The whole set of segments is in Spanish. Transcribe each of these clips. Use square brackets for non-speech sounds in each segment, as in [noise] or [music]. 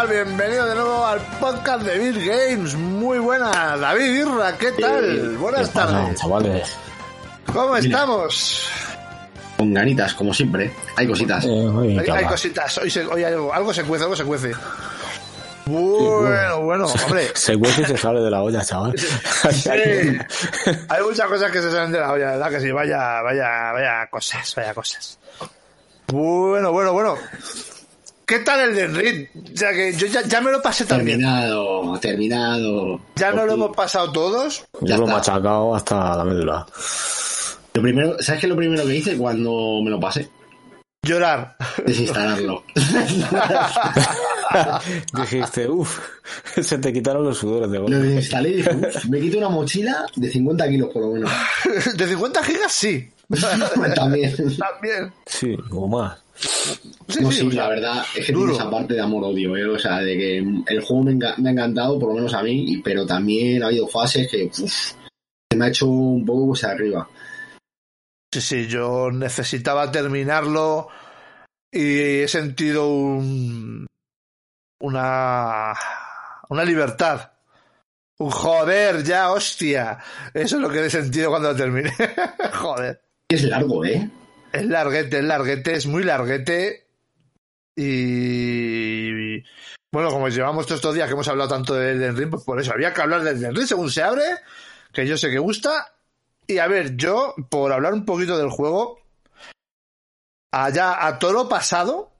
Tal? Bienvenido de nuevo al podcast de Beer Games. Muy buenas, David Irra, ¿qué tal? Buenas tardes. chavales. ¿Cómo estamos? Con ganitas, como siempre. Hay cositas. Eh, hay, hay cositas, hoy, se, hoy hay algo, algo se cuece, algo se cuece. Bueno, bueno, hombre. [laughs] Se cuece y se sale de la olla, chaval. Sí. [laughs] [laughs] Hay muchas cosas que se salen de la olla, ¿verdad? Que sí, vaya, vaya, vaya cosas, vaya cosas. Bueno, bueno, bueno. ¿Qué tal el de Ring? O sea que yo ya, ya me lo pasé también. Terminado, terminado. ¿Ya no lo hemos pasado todos? Ya Yo lo he machacado hasta la médula. Lo primero, ¿Sabes qué es lo primero que hice cuando me lo pasé? Llorar. Desinstalarlo. [laughs] Dijiste, uff, se te quitaron los sudores de lo golpe. desinstalé y dije, "Uf, me quito una mochila de 50 kilos por lo menos. [laughs] De 50 gigas, sí. [laughs] También. También. Sí, o más. Sí, no, sí, la verdad es que tiene esa parte de amor-odio, ¿eh? O sea, de que el juego me, enga- me ha encantado, por lo menos a mí, pero también ha habido fases que uf, se me ha hecho un poco cuesta arriba. Sí, sí, yo necesitaba terminarlo y he sentido un, una, una libertad. Un joder, ya, hostia. Eso es lo que he sentido cuando lo terminé. [laughs] joder. Es largo, ¿eh? Es larguete, es larguete, es muy larguete. Y bueno, como llevamos todos estos días que hemos hablado tanto de Elden Ring, pues por eso había que hablar de Elden Ring según se abre, que yo sé que gusta. Y a ver, yo, por hablar un poquito del juego, allá a todo lo pasado,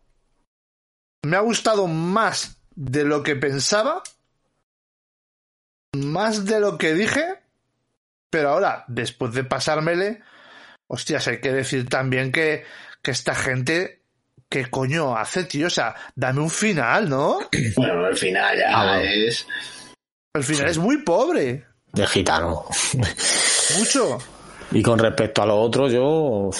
me ha gustado más de lo que pensaba, más de lo que dije, pero ahora, después de pasármele, hostias, hay que decir también que, que esta gente, ¿qué coño hace, tío? O sea, dame un final, ¿no? [clears throat] Bueno, al final ya Ah, es. El final es muy pobre, De gitano. mucho. Y con respecto a lo otro, yo,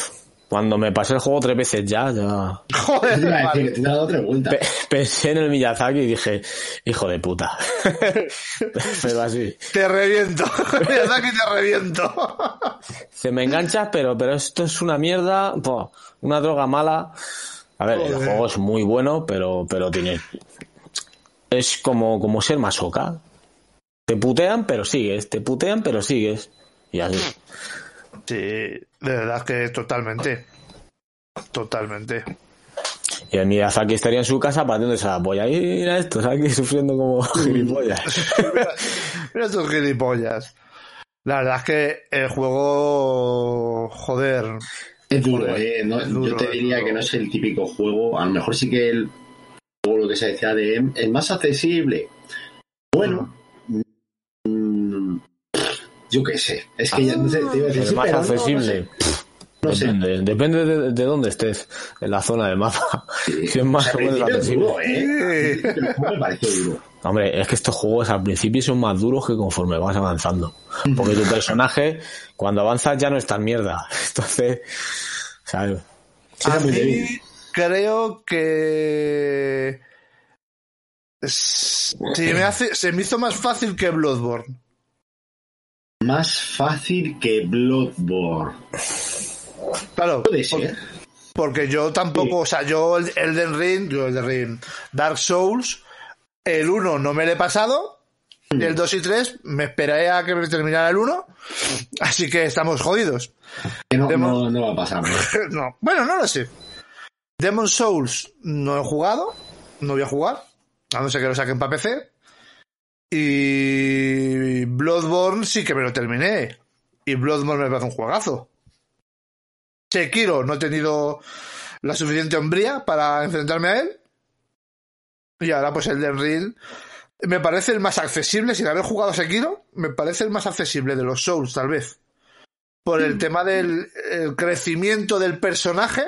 cuando me pasé el juego tres veces ya, ya [laughs] Joder, Te decir he dado otra vuelta. pe- pensé en el Miyazaki y dije, hijo de puta. [laughs] pero así. te reviento. [laughs] que te reviento. Se me enganchas, pero, pero esto es una mierda, po, una droga mala. A ver, el juego es muy bueno, pero, pero tiene. Es como, como ser masoca. Te putean, pero sigues. Te putean, pero sigues. Y así. Sí, de verdad que totalmente. Totalmente. Y el Miyazaki estaría en su casa partiéndose la polla. Y mira esto, aquí sufriendo como [laughs] gilipollas. mira, mira estos gilipollas. La verdad es que el juego, joder, Es duro, Joder, ¿eh? No- es duro, yo te diría que no es el típico juego. A lo mejor sí que el juego, lo que se decía de es más accesible. Bueno, yo qué sé. Es que ya no sé, te iba a decir, Es sí, más pero no, no sé. accesible. Sé. Depende, depende de, de dónde estés en la zona del mapa. [laughs] Si es más o menos es accesible. duro, ¿eh? Me pareció duro. Hombre, es que estos juegos al principio son más duros que conforme vas avanzando. Porque tu personaje, cuando avanzas, ya no es tan mierda. [laughs] Entonces, ¿sabes? Sí, a mí creo que se me hace, se me hizo más fácil que Bloodborne. Más fácil que Bloodborne. Claro, Puede ser. porque yo tampoco, o sea, yo el Elden Ring, yo Elden Ring, Dark Souls, el 1 no me lo he pasado, y el 2 y 3 me esperé a que me terminara el 1, [laughs] así que estamos jodidos. Que no, Demo- no, no va a pasar. [laughs] No, bueno, no lo sé. Demon Souls no he jugado, no voy a jugar, a no ser que lo saquen para PC. Y Bloodborne sí que me lo terminé. Y Bloodborne me parece un juegazo. Sekiro no he tenido la suficiente hombría para enfrentarme a él. Y ahora pues el de me parece el más accesible, sin haber jugado Sekiro, me parece el más accesible de los Souls, tal vez. Por el tema del el crecimiento del personaje.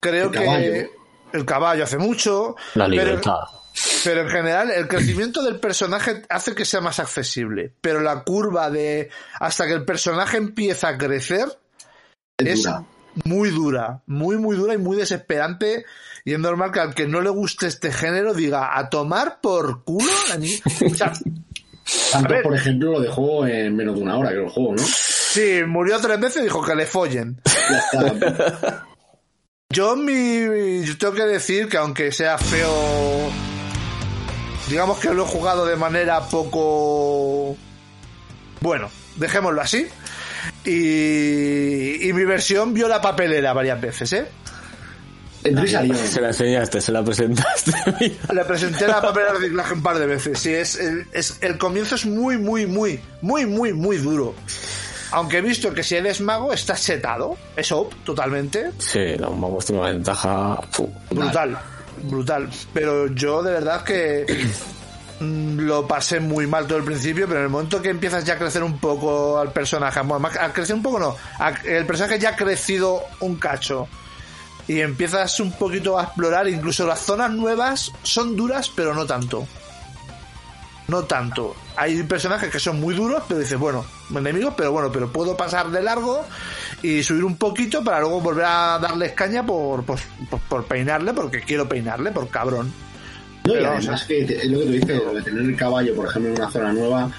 Creo El que el caballo hace mucho. La libertad. pero en general, el crecimiento del personaje hace que sea más accesible. Pero la curva de hasta que el personaje empieza a crecer Es dura. muy dura, muy, muy dura y muy desesperante. Y es normal que al que no le guste este género diga a tomar por culo. a mí". O sea, Tanto, por ejemplo, lo dejó en menos de una hora, creo, el juego, ¿no? sí, murió tres veces y dijo que le follen. Yo, mi, yo tengo que decir que aunque sea feo, digamos que lo he jugado de manera poco... Bueno, dejémoslo así. Y, y mi versión vio la papelera varias veces, ¿eh? Salió. Se la enseñaste, se la presentaste. [laughs] mira. Le presenté la papelera de reciclaje un par de veces. Sí, es, el- es, el comienzo es muy, muy, muy, muy, muy, muy duro. Aunque he visto que si eres mago está setado. Es OP, totalmente. Sí, la magos tiene una ventaja. Brutal, brutal. Pero yo de verdad que mm, lo pasé muy mal todo el principio, pero en el momento que empiezas ya a crecer un poco al personaje, bueno, más- a crecer un poco no, el personaje ya ha crecido un cacho y empiezas un poquito a explorar, incluso las zonas nuevas son duras, pero no tanto. No tanto. Hay personajes que son muy duros, pero dices, bueno, enemigos, pero bueno, pero puedo pasar de largo y subir un poquito para luego volver a darle caña por, por, por- por peinarle, porque quiero peinarle, por cabrón. No, y además o que te- es lo que tú dices, lo de tener el caballo, por ejemplo, en una zona nueva.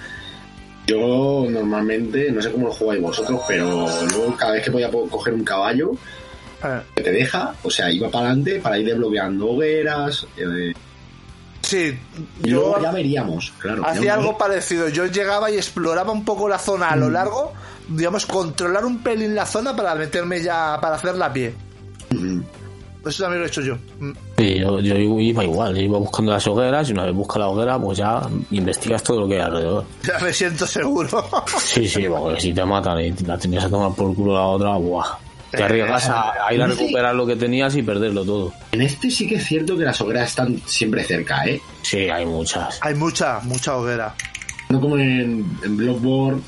Yo normalmente, no sé cómo lo jugáis vosotros, pero luego cada vez que voy a coger un caballo, Eh, que te deja, o sea, iba para adelante para ir desbloqueando hogueras. eh, sí, y yo ya veríamos, claro. hacía algo parecido. Yo llegaba y exploraba un poco la zona a lo largo, digamos, controlar un pelín la zona para meterme ya, para hacerla a pie. Ujú. Eso también lo he hecho yo. Mm. Sí, yo, yo iba igual, yo iba buscando las hogueras y una vez buscas la hoguera, pues ya investigas todo lo que hay alrededor. [laughs] Ya me siento seguro. Sí, sí, porque si te matan y la tenías a tomar por culo la otra, ¡buah! Te arriesgas a, a ir a recuperar lo que tenías y perderlo todo. En este sí que es cierto que las hogueras están siempre cerca, ¿eh? Sí, hay muchas. Hay mucha, mucha hoguera. No como en, en Bloodborne,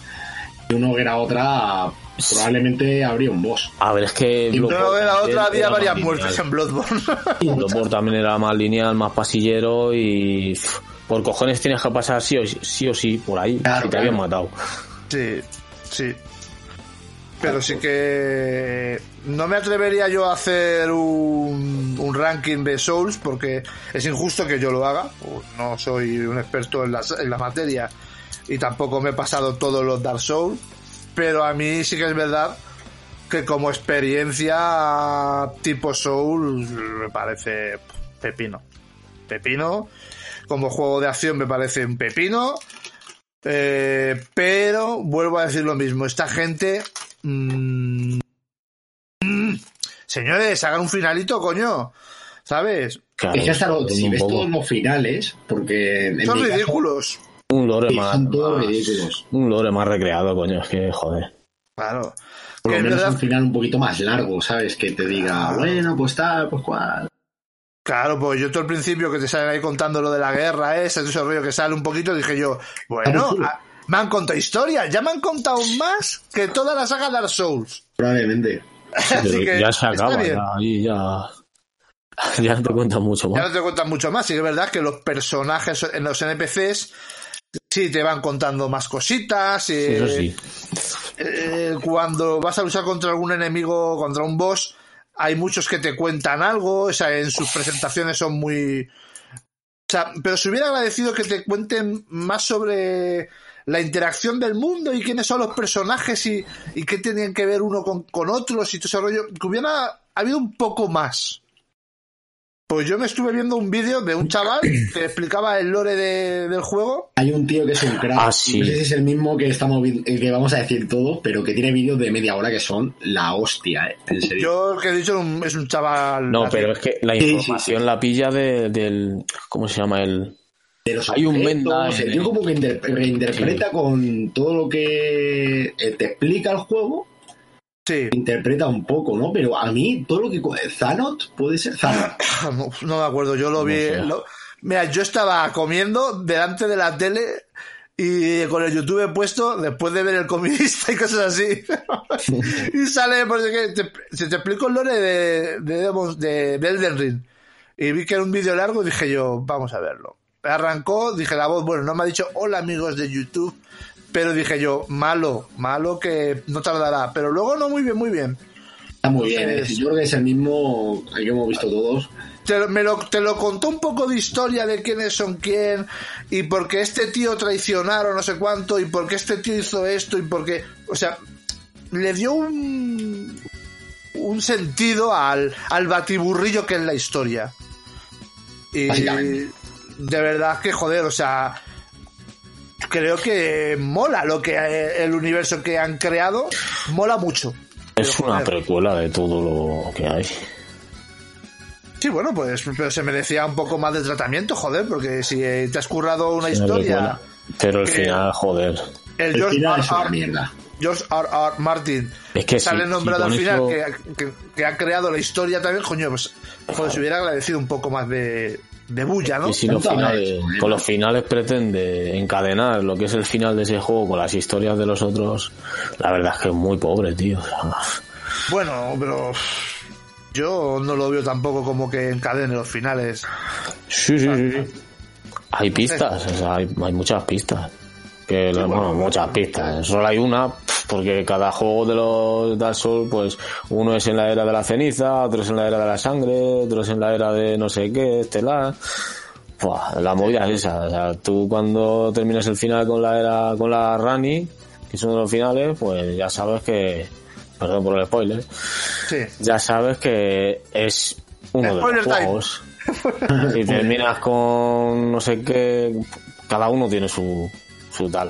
de una hoguera a otra, probablemente habría un boss. A ver, es que... Y De Bloodborne una hoguera a también otra había varias lineal. muertes en Bloodborne. [laughs] Bloodborne también era más lineal, más pasillero y... pff, Por cojones tienes que pasar sí o sí, sí, o sí por ahí, Claro, si te claro. habían matado. Sí, sí. Pero sí que no me atrevería yo a hacer un, un ranking de Souls porque es injusto que yo lo haga. No soy un experto en la, en la materia y tampoco me he pasado todos los Dark Souls. Pero a mí sí que es verdad que como experiencia tipo Souls me parece pepino. Pepino. Como juego de acción me parece un pepino. Eh, pero vuelvo a decir lo mismo. Esta gente. Mm, mm, señores, hagan un finalito, coño. ¿Sabes? Claro, es que hasta lo- si ves poco- todos los finales, porque Son caso, ridículos. Un lore más... son todos más- ridículos. Un lore más recreado, coño, es que joder. Claro. Por Que lo menos verdad- un final un poquito más largo, ¿sabes? Que te diga, bueno, pues tal, pues cual. Claro, pues yo todo el principio que te salen ahí contando lo de la guerra, ese, ese rollo que sale un poquito, dije yo, bueno, me han contado historias, ya me han contado más que toda la saga Dark Souls. Probablemente. Así que ya se acaba, ya, ahí ya... Ya no te cuentan mucho Ya más. no te cuentan mucho más, sí que es verdad que los personajes en los NPCs sí te van contando más cositas. eh, Eso sí. eh, cuando vas a luchar contra algún enemigo, contra un boss, hay muchos que te cuentan algo, o sea, en sus presentaciones son muy... O sea, pero se hubiera agradecido que te cuenten más sobre la interacción del mundo y quiénes son los personajes y, y qué tenían que ver uno con, con otros y todo ese rollo. Que hubiera habido un poco más. Pues yo me estuve viendo un vídeo de un chaval que explicaba el lore de- del juego. Hay un tío que es un crack. Ah, sí. No sé si es el mismo que estamos eh, que vamos a decir todos, pero que tiene vídeos de media hora que son la hostia, ¿eh? En serio. Yo el que he dicho es un, chaval. No, pero es que la Sí, sí, información la pilla de, del... ¿Cómo se llama? El... de los hay un objetos, Menda el tío como que inter- reinterpreta con todo lo que eh, te explica el juego, Sí. interpreta un poco, ¿no? Pero a mí, todo lo que. Zanot puede ser Zanot. No, [coughs] no me acuerdo, yo lo vi. lo- Mira, yo estaba comiendo delante de la tele y con el YouTube puesto después de ver el comidista y cosas así. [laughs] [laughs] y sale, pues, que te, se te explico el lore de, de, Demon- de, de Elden Ring. Y vi que era un vídeo largo y dije yo, vamos a verlo. Arrancó, dije la voz, bueno, no me ha dicho hola amigos de YouTube, pero dije yo, malo, malo que no tardará. Pero luego no, muy bien, muy bien. Está muy bien, ¿eh? Entonces- Yo creo que es el mismo que hemos visto todos. te, lo- me lo, te lo contó un poco de historia de quiénes son quién y por qué este tío traicionaron no sé cuánto y por qué este tío hizo esto y por qué, o sea, le dio un un sentido al, al batiburrillo que es la historia. Y. de verdad que joder, o sea, creo que mola lo que el universo que han creado, mola mucho. Es Pero, una joder, precuela de todo lo que hay. Sí, bueno, pues pero se merecía un poco más de tratamiento, joder, porque si te has currado una historia. Pero el que- final, joder. el El George, final R. es una R. mierda. George R. R. Martin Es que sale si- nombrado si al final eso- que, que- que ha creado la historia también, coño, pues joder, se hubiera agradecido un poco más de, de bulla, ¿no? Y si los finales, ¿eh? con los finales pretende encadenar lo que es el final de ese juego con las historias de los otros, la verdad es que es muy pobre, tío. O sea, Bueno, pero yo no lo veo tampoco como que encadene los finales. Sí, sí, sí. sí. Hay pistas, o sea, hay, hay muchas pistas. Que, bueno, muchas pistas. Solo hay una, porque cada juego de los Dark Souls, pues uno es en la era de la ceniza, otro es en la era de la sangre, otro es en la era de no sé qué, estelar. Buah, la movida es esa. O sea, tú cuando terminas el final con la era, con la Rani, que son los finales, pues ya sabes que, perdón por el spoiler, Sí. ya sabes que es uno Spoiler de los time. juegos. [laughs] si terminas con no sé qué, cada uno tiene su, su tal.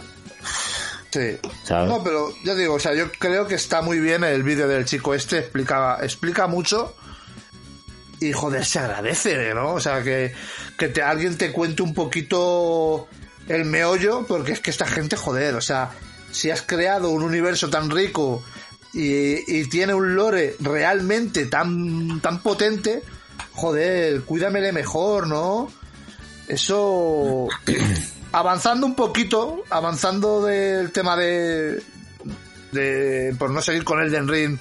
Sí. ¿Sabes? No, pero ya digo, o sea, yo creo que está muy bien el vídeo del chico este, explica, explica mucho y joder, se agradece, ¿no? O sea, que, que te, alguien te cuente un poquito el meollo, porque es que esta gente, joder, o sea, si has creado un universo tan rico y, y tiene un lore realmente tan, tan potente, joder, cuídamele mejor, ¿no? Eso avanzando un poquito, avanzando del tema de, de por no seguir con Elden Ring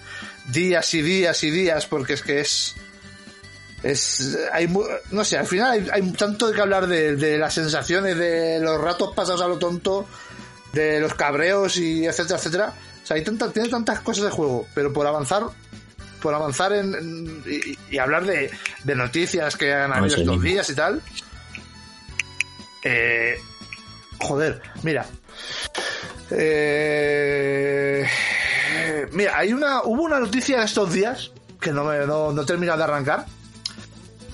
días y días y días, porque es que es es hay no sé, al final hay, hay tanto de que hablar de, de las sensaciones, de los ratos pasados a lo tonto, de los cabreos y etcétera, etcétera. O sea, hay tantas, tiene tantas cosas de juego, pero por avanzar por avanzar en, en- y, y hablar de, de noticias que han habido sí estos días y tal. Eh, joder, mira. Eh, mira, hay una, hubo una noticia estos días que no me no, no he terminado de arrancar.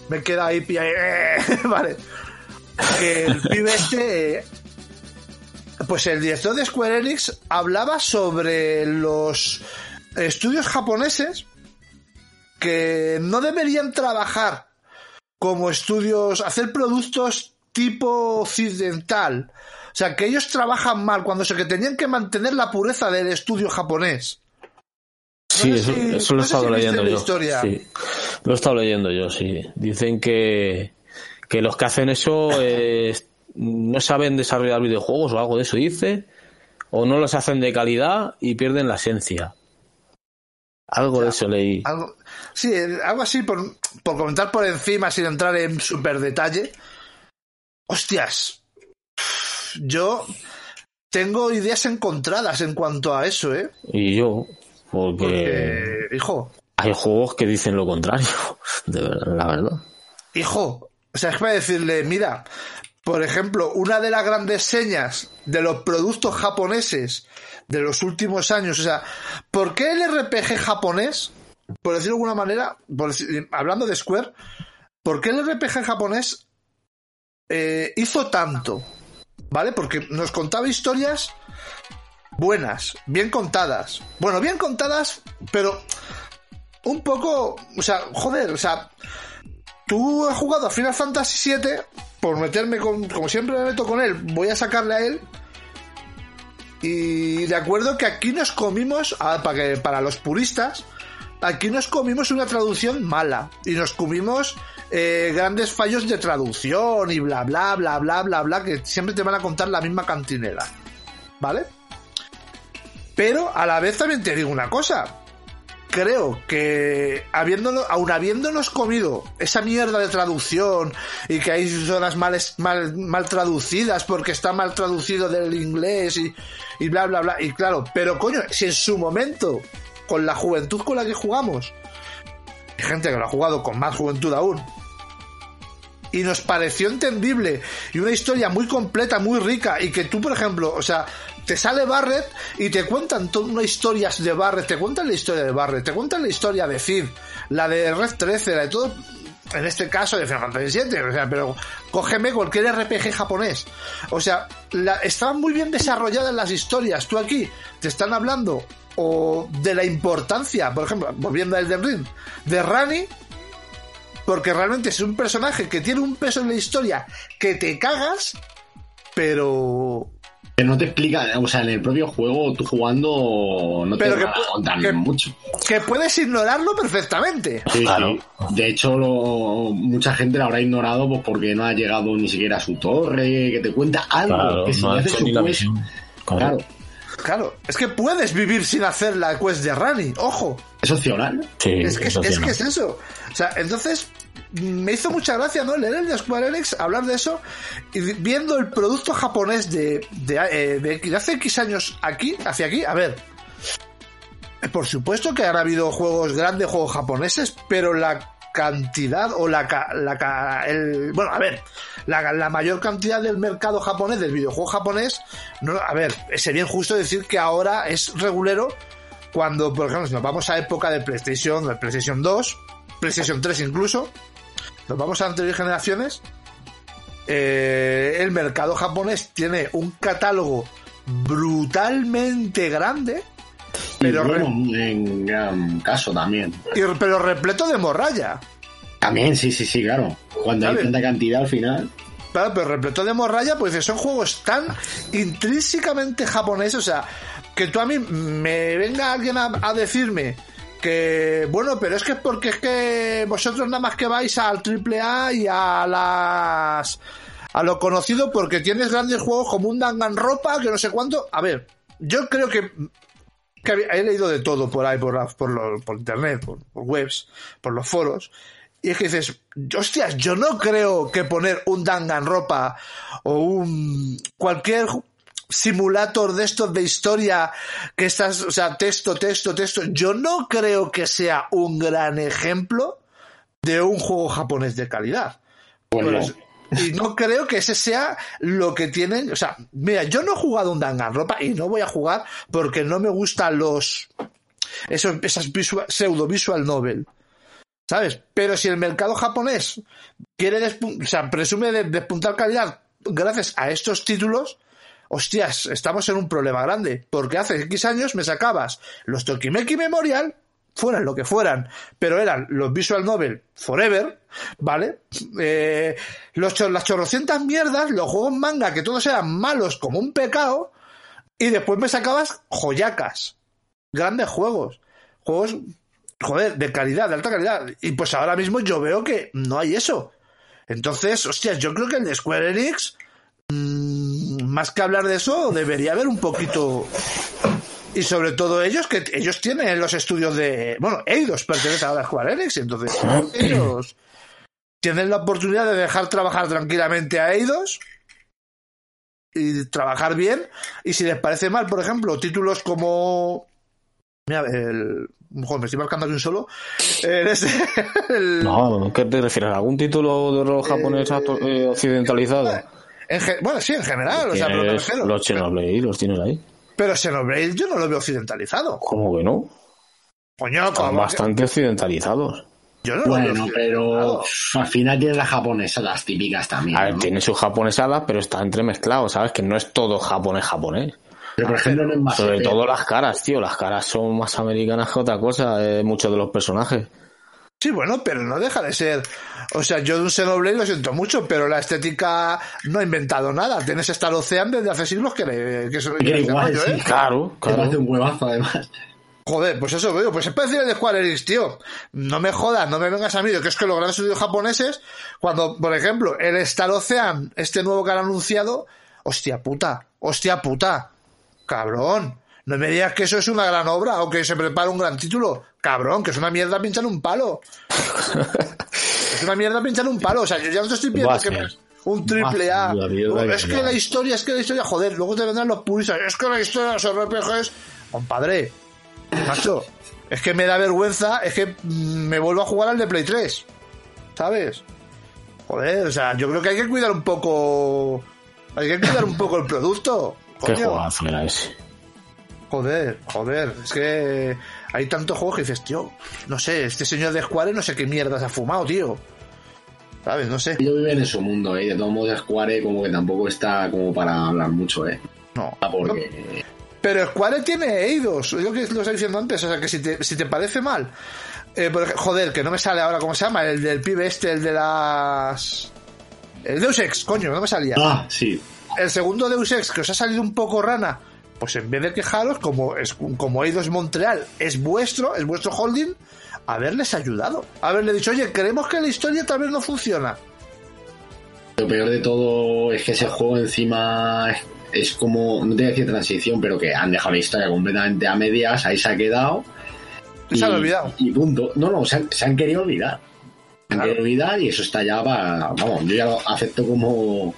Me queda ahí pilla- eh, [laughs] vale. Que el pibe este, pues el director de Square Enix hablaba sobre los estudios japoneses que no deberían trabajar como estudios, hacer productos tipo occidental. O sea, que ellos trabajan mal cuando se que tenían que mantener la pureza del estudio japonés. Sí, no sé eso, si- eso lo no he estado si leyendo yo. historia. Sí, lo he estado leyendo yo, sí. Dicen que, que los que hacen eso eh, no saben desarrollar videojuegos o algo de eso, dice, o no los hacen de calidad y pierden la esencia. Algo de eso leí. Algo, sí, eh, algo así por, por comentar por encima sin entrar en super detalle. Hostias. Yo tengo ideas encontradas en cuanto a eso, ¿eh? Y yo, porque Porque, hijo, hay juegos que dicen lo contrario, [laughs] de verdad, la verdad. hijo, o sea, es para decirle, mira, por ejemplo, una de las grandes señas de los productos japoneses de los últimos años, o sea, ¿por qué el RPG japonés, por decirlo de alguna manera, por decir- hablando de Square, ¿por qué el RPG japonés eh, hizo tanto? ¿Vale? Porque nos contaba historias buenas, bien contadas. Bueno, bien contadas, pero un poco, o sea, joder, o sea, tú has jugado a Final Fantasy VII, por meterme con, como siempre me meto con él, voy a sacarle a él. Y de acuerdo que aquí nos comimos, ah, para, que, para los puristas, aquí nos comimos una traducción mala. Y nos comimos eh, grandes fallos de traducción y bla, bla, bla, bla, bla, bla, que siempre te van a contar la misma cantinera. ¿Vale? Pero a la vez también te digo una cosa. Creo que habiéndonos, aun habiéndonos comido esa mierda de traducción y que hay zonas mal, mal, mal traducidas porque está mal traducido del inglés y, y bla bla bla. Y claro, pero coño, si en su momento, con la juventud con la que jugamos, hay gente que lo ha jugado con más juventud aún, y nos pareció entendible y una historia muy completa, muy rica y que tú, por ejemplo, o sea, te sale Barret y te cuentan una historias de Barret, te cuentan la historia de Barret, te cuentan la historia de Cid, la de Red 13, la de todo, en este caso de Final Fantasy VII, o sea, pero cógeme cualquier RPG japonés. O sea, estaban muy bien desarrolladas las historias. Tú aquí te están hablando o de la importancia, por ejemplo, volviendo al Elden Ring, de Rani, porque realmente es un personaje que tiene un peso en la historia que te cagas, pero que no te explica, o sea, en el propio juego, tú jugando, no Pero te a contar que- mucho. que puedes ignorarlo perfectamente. Sí, Claro. sí. De hecho, lo- mucha gente lo habrá ignorado pues porque no ha llegado ni siquiera a su torre, que te cuenta algo. Claro, que si no ha haces hecho su ni la quest- misión. Claro, Claro, es que puedes vivir sin hacer la quest de Rani, ojo. es opcional. Sí, Es que es, eso sí, es ¿no? que es eso. O sea, entonces me hizo mucha gracia, ¿no? Leer el de Square Enix, hablar de eso, y vi- viendo el producto japonés de, de, eh, de- de hace X años aquí, hacia aquí, a ver. Por supuesto que han habido juegos grandes, juegos japoneses, pero la cantidad o la, la el, bueno, a ver, la, la mayor cantidad del mercado japonés, del videojuego japonés, no, a ver, sería injusto decir que ahora es regulero cuando, por ejemplo, si nos vamos a época de PlayStation, de PlayStation 2, PlayStation 3 incluso, nos vamos a anteriores generaciones, eh, el mercado japonés tiene un catálogo brutalmente grande, pero, y en gran caso también. y- pero repleto de morralla. También, sí, sí, sí, claro. Cuando hay tanta cantidad al final. Claro, pero repleto de morralla, pues son juegos tan intrínsecamente japoneses, o sea, que tú a mí me venga alguien a, a decirme que, bueno, pero es que es porque es que vosotros nada más que vais al triple A y a las a lo conocido porque tienes grandes juegos como un Danganronpa, que no sé cuánto. A ver, yo creo que, que he leído de todo por ahí, por, la- por, lo- por internet, por, por webs, por los foros. Y es que dices, hostias, yo no creo que poner un Danganronpa o un cualquier simulator de estos de historia que estás, o sea, texto, texto, texto, yo no creo que sea un gran ejemplo de un juego japonés de calidad. Bueno, Pues, y no creo que ese sea lo que tienen. O sea, mira, yo no he jugado un Danganronpa y no voy a jugar porque no me gustan los. Esos, esas visual, pseudo visual novel. ¿Sabes? Pero si el mercado japonés quiere o sea, presume de despuntar calidad gracias a estos títulos, hostias, estamos en un problema grande. Porque hace X años me sacabas los Tokimeki Memorial, fueran lo que fueran, pero eran los Visual Novel Forever, ¿vale? Eh, los, las chorrocientas mierdas, los juegos manga, que todos eran malos como un pecado, y después me sacabas joyacas, grandes juegos, juegos, joder, de calidad, de alta calidad, y pues ahora mismo yo veo que no hay eso. Entonces, hostias, yo creo que el de Square Enix, mm, más que hablar de eso, debería haber un poquito y sobre todo ellos, que ellos tienen los estudios de. Bueno, Eidos pertenece ahora a Square Enix, entonces ellos tienen la oportunidad de dejar trabajar tranquilamente a Eidos y trabajar bien. Y si les parece mal, por ejemplo, títulos como. Mira, el. Joder, me estoy marcando aquí un solo. El, [laughs] el- No, ¿qué te refieres? ¿Algún título de rol japonés actu- eh, occidentalizado? en bueno, sí, en general, o sea, pero los Xenoblade, los tienes ahí. Pero Xenoblade yo no lo veo occidentalizado. ¿Cómo que no? Coño, Están como que- bastante occidentalizados. yo no lo veo bueno, pero al final tienes las japonesas, las típicas también. A ver, ¿no? tiene sus japonesadas, pero está entremezclado, ¿sabes? Que no es todo japonés japonés. Pero por ejemplo, no es más. Sobre todo las caras, tío. Las caras son más americanas que otra cosa, eh, muchos de los personajes. Sí, bueno, pero no deja de ser. O sea, yo de un Xenoblade lo siento mucho, pero la estética no ha inventado nada. Tienes Star Ocean desde hace siglos que, le, que eso Que que igual, sí. ¿eh? Claro, Que me hace claro. un huevazo, además. Joder, pues eso veo, pues es parecido al de Square Enix, tío. No me jodas, no me vengas a mí, de que es que los grandes estudios japoneses, cuando, por ejemplo, el Star Ocean, este nuevo que han anunciado, hostia puta, hostia puta, cabrón. No me digas que eso es una gran obra o que se prepara un gran título. Cabrón, que es una mierda pinchar un palo. [laughs] es una mierda pinchar un palo. O sea, yo ya no te estoy pidiendo que me- un triple A. Que Es que la historia, es que la historia, joder, luego te vendrán los puristas. Es que la historia de los RPGs, compadre, macho, es que me da vergüenza, es que me vuelvo a jugar al de Play 3. ¿Sabes? Joder, o sea, yo creo que hay que cuidar un poco. Hay que cuidar un poco el producto. [laughs] Qué coño. juegazo era ese. Joder, joder, es que hay tantos juegos que dices, tío, no sé, este señor de Square no sé qué mierda se ha fumado, tío. ¿Sabes? No sé. Ellos viven en su mundo, ¿eh? De todos modos, Square como que tampoco está como para hablar mucho, ¿eh? No. Porque... Pero Square tiene Eidos, es lo que lo estaba diciendo antes, o sea que si te, si te parece mal, eh, joder, que no me sale ahora cómo se llama, el del pibe este, el de las... El Deus Ex, coño, no me salía. Ah, sí. El segundo Deus Ex, que os ha salido un poco rana, pues en vez de quejaros, como, es, como Eidos Montreal es vuestro, es vuestro holding, haberles ayudado. Haberle dicho, oye, creemos que la historia tal vez no funciona. Lo peor de todo es que ese juego encima es, es como, no te voy a decir transición, pero que han dejado la historia completamente a medias, ahí se ha quedado. Se han olvidado. Y punto. No, no, se han, se han querido olvidar. Se han Claro. querido olvidar y eso está ya para... Vamos, yo ya lo acepto como...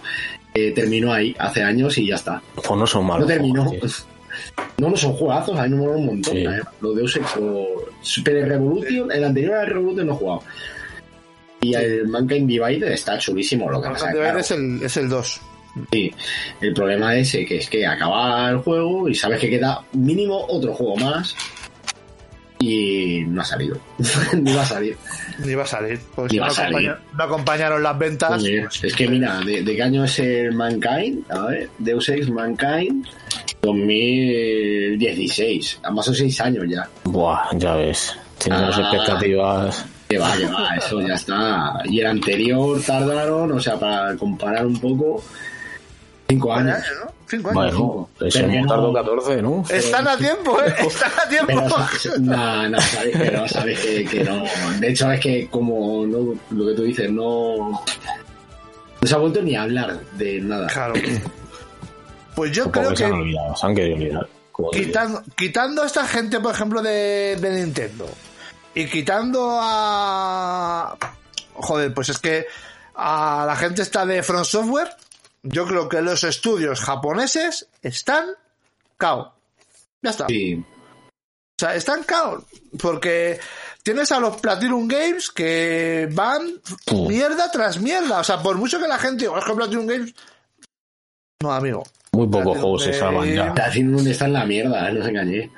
eh, terminó ahí hace años y ya está. Pues no son malos. No terminó. juegos. [laughs] No, no son juegazos, a mí me mola un montón. Sí. ¿eh? Los Deus Ex o Super Revolution, el anterior a Revolution no he jugado. Y el Mankind Divided está chulísimo lo que pasa. Claro. es el, es el 2. Sí, el problema es ese, que es que acaba el juego y sabes que queda mínimo otro juego más y no ha salido. [laughs] no va a salir. Ni va a salir. Porque Ni va no, a salir. acompaña- no acompañaron las ventas. Pues, es que mira, ¿de, de qué año es el Mankind? A ver, Deus Ex Mankind 2016. Han pasado seis años ya. Buah, ya ves. Tenemos Ah. expectativas. Que va, que va, eso ya está. Y el anterior tardaron, o sea, para comparar un poco, cinco años. años, ¿no? Cinco años. Bueno, no- tardado 14, ¿no? Están a tiempo, ¿eh? Están a tiempo. Pero no, no, sabes que no, sabes que, que no. De hecho, es que como no, lo que tú dices, no, no se ha vuelto ni a hablar de nada. Claro. [clears throat] Pues yo Supongo creo que se han olvidado, se han querido olvidar. quitando a esta gente, por ejemplo, de, de Nintendo y quitando a... Joder, pues es que a la gente está de Front Software, yo creo que los estudios japoneses están cao. Ya está. Sí, O sea, están cao. Porque tienes a los Platinum Games que van mierda tras mierda. O sea, por mucho que la gente diga, "Oh, es que Platinum Games. No, amigo. Muy pocos Platinum juegos se salvan ya. Games- está haciendo donde está en la mierda, ¿eh? no se engañé.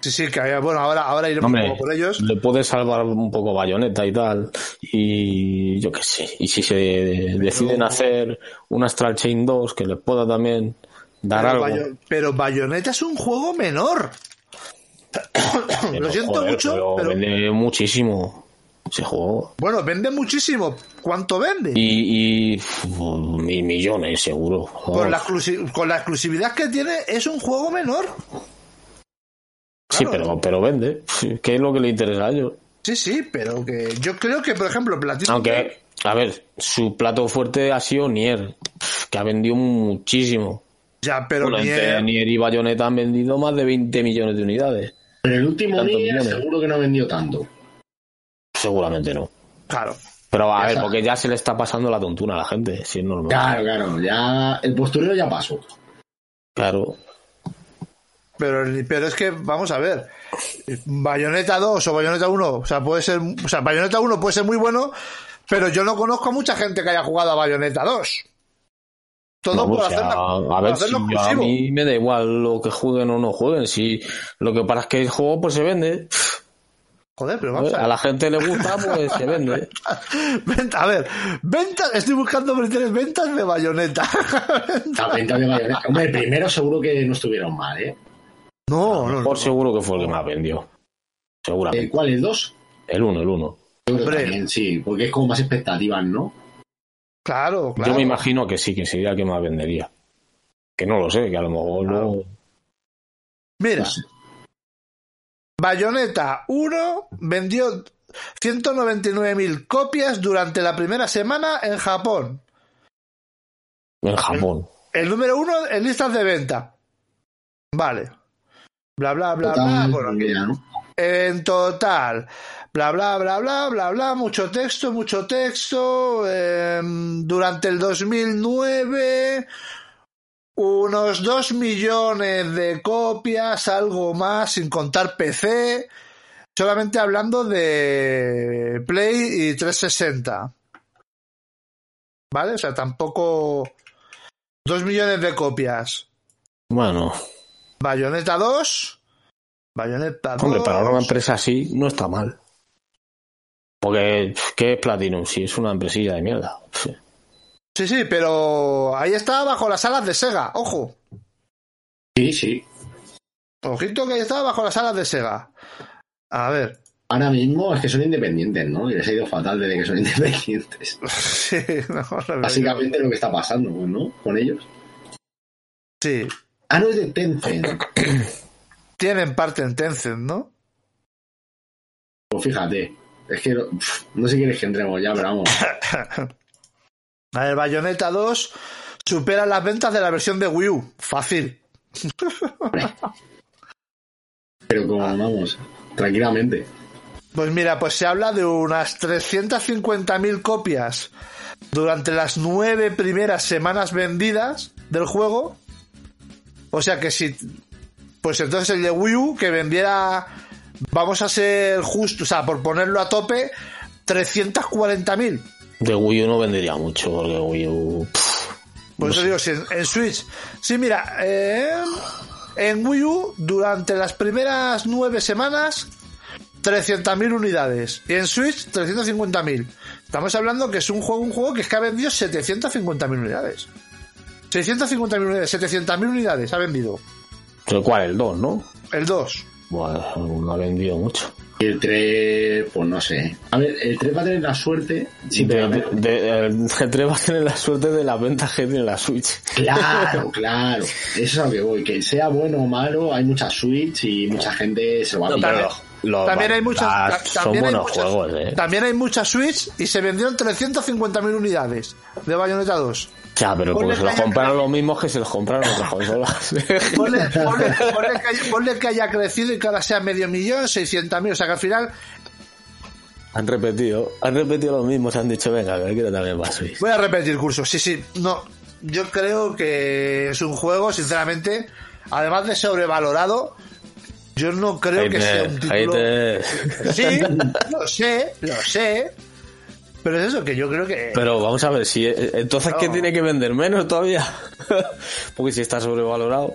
Sí, sí, que bueno, ahora, ahora iremos Hombre, un poco por ellos. le puede salvar un poco bayoneta y tal. Y yo qué sé. Y si se deciden hacer un Astral Chain 2 que les pueda también dar Pero, algo. Bayo- pero Bayonetta es un juego menor. Pero, Lo siento joder, mucho, pero pero vende muchísimo ese juego. bueno, vende muchísimo. ¿Cuánto vende? Y, y, millones seguro. Con la, exclusi- con la exclusividad que tiene, es un juego menor. Sí, claro. pero, pero vende. ¿Qué es lo que le interesa a ellos? Sí, sí, pero que yo creo que, por ejemplo, Platinum Aunque, a ver, su plato fuerte ha sido Nier, que ha vendido muchísimo. ya, pero Bueno, ni entre el- Nier y Bayonetta han vendido más de 20 millones de unidades. Pero el último millones. seguro que no ha vendido tanto. Seguramente no. claro. Pero a Ya ver, porque ya se le está pasando la tontuna a la gente, si es normal. Claro, claro, ya el postureo ya pasó. Claro. Pero, pero es que, vamos a ver, Bayonetta 2 o Bayonetta 1, o sea, puede ser, o sea, Bayonetta 1 puede ser muy bueno, pero yo no conozco a mucha gente que haya jugado a Bayonetta 2. Todo No, por hacerlo, por a ver, si a mí me da igual lo que jueguen o no jueguen. Si lo que pasa es que el juego pues se vende. Joder, pero vamos a A ver. la gente le gusta, pues se vende. [laughs] Venta- a ver, ventas, estoy buscando por internet ventas de Bayonetta. [laughs] La venta de Bayonetta. Hombre, el primero seguro que no estuvieron mal, ¿eh? No, no, no. Por seguro que fue el que más vendió. ¿El Seguramente. cuál? ¿El 2? El 1, el 1. Yo creo que Hombre. también, sí, porque es como más expectativas, ¿no? Claro, claro. Yo me imagino que sí, que sería el que más vendería. Que no lo sé, que a lo mejor luego. Mira, No sé. Bayonetta 1 vendió 199.000 copias durante la primera semana en Japón. En Japón. El número uno en listas de venta. Vale. Bla, bla, bla, bla. Total, Bueno, ni idea, ¿no? en total. Bla, bla, bla, bla, bla, bla. Mucho texto, mucho texto. em, durante el 2009, unos 2 millones de copias, algo más, sin contar PC. Solamente hablando de Play y 360. ¿Vale? O sea, tampoco... 2 millones de copias. Bueno, Bayonetta 2. Bayonetta 2. hombre, para una empresa así no está mal. Porque, ¿qué es Platinum? Si es una empresilla de mierda. Sí, sí, pero ahí está bajo las alas de Sega. Ojo. Sí, sí. Ojito que ahí está bajo las alas de Sega. A ver. Ahora mismo es que son independientes, ¿no? Y les ha ido fatal desde que son [laughs] independientes. Sí, [laughs] no, Básicamente lo que está pasando, ¿no? Con ellos. Sí. Ah, no es de Tencent. [clears throat] Tienen parte en Tencent, ¿no? Pues fíjate. Es que no, sé si quieres que entremos ya, pero vamos. [coughs] A ver, Bayonetta 2 supera las ventas de la versión de Wii U. Fácil. Pero como vamos, tranquilamente. Pues mira, pues se habla de unas 350.000 copias durante las nueve primeras semanas vendidas del juego. O sea que si. Pues entonces el de Wii U que vendiera. Vamos a ser justos, o sea, por ponerlo a tope, 340.000. De Wii U no vendería mucho, porque Wii U. pf, Por no eso sé. digo, si en, en Switch. Sí, mira, eh, en Wii U, durante las primeras nueve semanas, 300.000 unidades. Y en Switch, 350.000. Estamos hablando que es un juego, un juego que es que ha vendido 750.000 unidades. 650.000 unidades, 700.000 unidades ha vendido. ¿El cuál? El 2, ¿no? El 2. Bueno, no ha vendido mucho. Y el 3, pues no sé. A ver, el 3 va a tener la suerte. Sí, De, de- de- el G3 va a tener la suerte de las ventas que tiene la Switch. Claro, [laughs] claro. Eso es a lo que voy. Que sea bueno o malo, hay mucha Switch y mucha gente se lo va a pillar. los También hay muchas, bandas ta- son también hay buenos muchas, juegos, eh. también hay muchas Switch y se vendieron 350.000 unidades de Bayonetta 2. Ya, pero Ponle pues se los compraron los mismos que se los compraron otras consolas. [laughs] [laughs] Ponle, ponle- ponle que haya, ponle que haya crecido y que ahora sea medio millón, 600.000. O sea que al final han repetido, han repetido los mismos, han dicho, venga, que quiero también más. Voy a repetir curso, sí, sí. No, yo creo que es un juego, sinceramente, además de sobrevalorado, yo no creo que sea un título. Hater. Sí, [laughs] lo sé, lo sé. Pero es eso, que yo creo que. Pero vamos a ver, si entonces ¿qué No. tiene que vender menos todavía? [laughs] Porque si está sobrevalorado,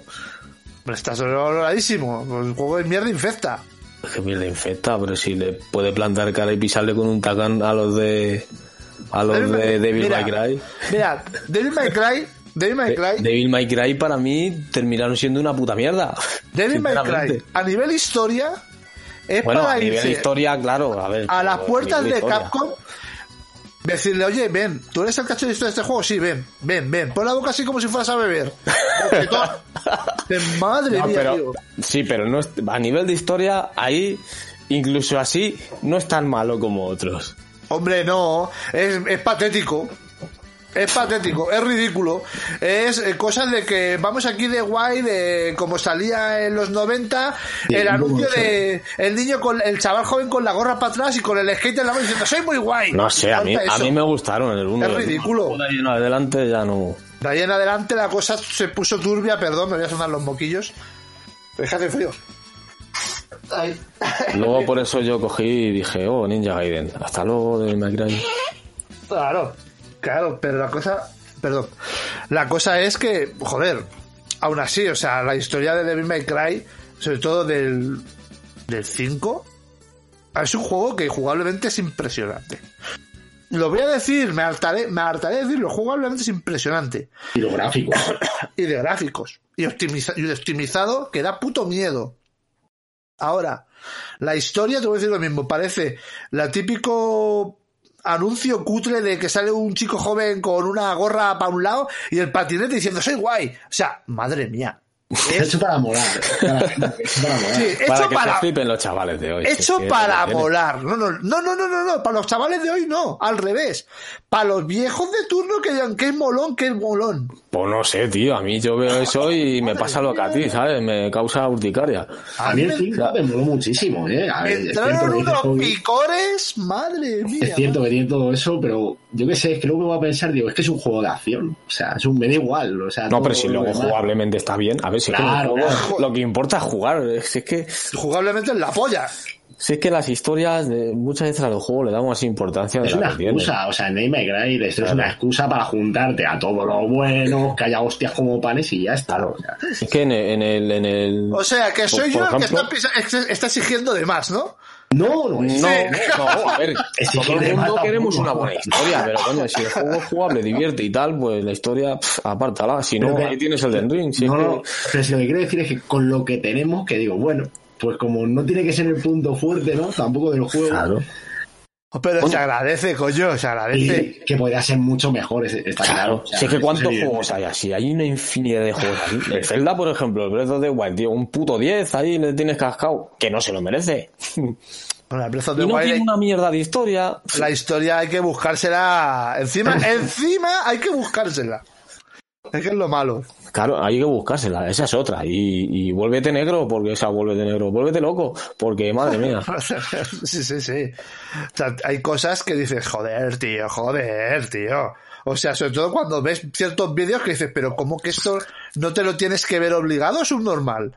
Pero está sobrevaloradísimo. pues El juego de mierda infecta. es que mierda infecta, pero si le puede plantar cara y pisarle con un tacán a los de a los Devil de Devil mira, May Cry. Mira, Devil May Cry. Devil May Cry. Devil May Cry para mí terminaron siendo una puta mierda. Devil May Cry. A nivel historia. Es Bueno, para a nivel irse historia, claro, a ver. a las puertas de historia. Capcom. Decirle, oye, ven, tú eres el cacho de historia de este juego, sí, ven, ven, ven, pon la boca así como si fueras a beber. [laughs] De madre No, mía, pero- tío. sí, pero no a nivel de historia, ahí, incluso así, no es tan malo como otros. Hombre, no, es, es patético. Es patético, es ridículo. Es eh, cosas de que vamos aquí de guay, de como salía en los 90, Sí, el anuncio de el niño con el chaval joven con la gorra para atrás y con el skate en la mano diciendo soy muy guay. No sé, a mí, a mí me gustaron el uno. Es ridículo. De ahí en adelante ya no. De ahí en adelante la cosa se puso turbia, perdón, me voy a sonar los moquillos. Déjate frío. Ay. Luego por [laughs] eso yo cogí y dije, oh, Ninja Gaiden. Hasta luego de May Cry. Claro, claro, pero la cosa, perdón, la cosa es que, joder, aún así, o sea, la historia de Devil May Cry, sobre todo del, del 5, es un juego que jugablemente es impresionante. Lo voy a decir, me hartaré, me hartaré de decirlo, jugablemente es impresionante. Y los gráficos. [coughs] Y de gráficos. Y, optimiza- y de optimizado que da puto miedo. Ahora, la historia, te voy a decir lo mismo, parece la típico anuncio cutre de que sale un chico joven con una gorra para un lado y el patinete diciendo soy guay. O sea, madre mía. Hecho para molar. Para, hecho para molar. Sí, Para hecho que para, se flipen los chavales de hoy. hecho que para molar. No, no, no, no, no, no, no, para los chavales de hoy no, al revés. Para los viejos de turno que digan que es molón, que es molón. Pues no sé, tío. A mí yo veo eso y me pasa lo que a ti, ¿sabes? Me causa urticaria. A mí el 5 me moló muchísimo, ¿eh? A ver, es cierto Entraron unos picores, madre mía. Es cierto que tiene todo eso, pero yo qué sé, es que luego me voy a pensar, digo, es que es un juego de acción. O sea, es un, me da igual. O sea, No, pero si luego jugablemente está bien. A ver, si es que Claro, lo que importa es jugar. Es que, Jugablemente en la polla. Si es que las historias, de, muchas veces a los juegos le damos más importancia de Es la una que excusa, o sea, en Name la historia es una excusa para juntarte a todo lo bueno, que haya hostias como panes y ya está. O sea, Es que en el... En el, en el- O sea, que por- soy por yo el que está, está exigiendo de más, ¿no? no, no, es- No, no, a ver, [laughs] Es que todo el mundo queremos una buena historia, pero coño, si el juego es jugable, divierte y tal, pues la historia, pff, apártala, si no, ahí tienes el Den Ring. Si es no, que- no, pero si lo que quiero decir es que con lo que tenemos, que digo, bueno, pues como no tiene que ser el punto fuerte, ¿no? Tampoco del juego. Claro. Pero Coño. se agradece, coño, se agradece. que podría ser mucho mejor, es- está claro. Claro, O sea, si es que cuántos juegos hay así, hay una infinidad de juegos aquí. El Zelda, por ejemplo, el Breath of the Wild, tío, un puto 10 ahí le tienes cascado, que no se lo merece. Con la Breath of the Y no Wild, tiene una mierda de historia. la historia hay que buscársela. Encima, [laughs] encima hay que buscársela. Es que es lo malo. Claro, hay que buscársela, esa es otra. Y, y vuélvete negro, porque esa vuélvete negro. Vuélvete loco, porque madre mía. [laughs] sí, sí, sí. O sea, hay cosas que dices, joder, tío, joder, tío. O sea, sobre todo cuando ves ciertos vídeos que dices, pero ¿cómo que esto no te lo tienes que ver obligado? Es un normal.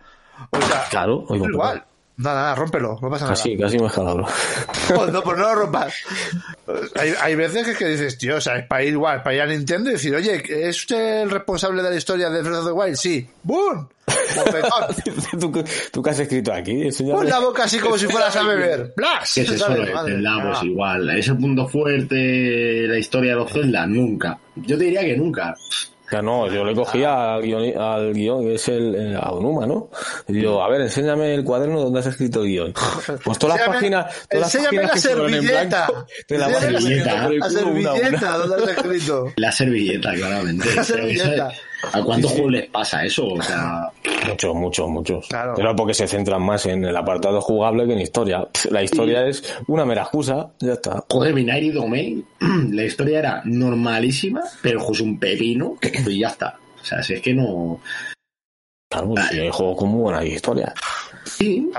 O sea, Claro, oigo, igual. Nada, nada, rómpelo, no pasa nada. Casi, casi me escalabro. Pues no, pues no lo rompas. Hay, hay veces que, que dices, tío, o sea, es para ir igual, para ir a Nintendo y decir, oye, ¿es usted el responsable de la historia de Breath of the Wild? Sí. ¡Boom! [laughs] ¿Tú, tú qué has escrito aquí? Pon la boca así como si [laughs] fueras a beber. ¡Blas! ¿Qué es eso? Mía. Pues igual. ¿Es el punto fuerte la historia de los Zelda? Nunca. Yo te diría que nunca. Ya no, yo le cogí al guion, al guion, que es el eh, a Onuma, ¿no? Y digo, a ver, enséñame el cuaderno donde has escrito el guion. Pues todas las Enséñame- páginas, todas las enséñame páginas la que sobran en servilleta. blanco, te la vas la el La servilleta, ¿dónde has escrito? La servilleta, claramente. La servilleta. ¿A cuántos juegos les pasa eso? O sea, [laughs] Muchos, muchos, muchos. Claro. Pero porque se centran más en el apartado jugable que en historia. La historia es una mera excusa, ya está. joder, Binary Domain, [clears throat] la historia era normalísima, pero es un pepino [clears throat] y ya está. O sea, si es que no. Claro, si hay juegos con muy buenas historias. Sí,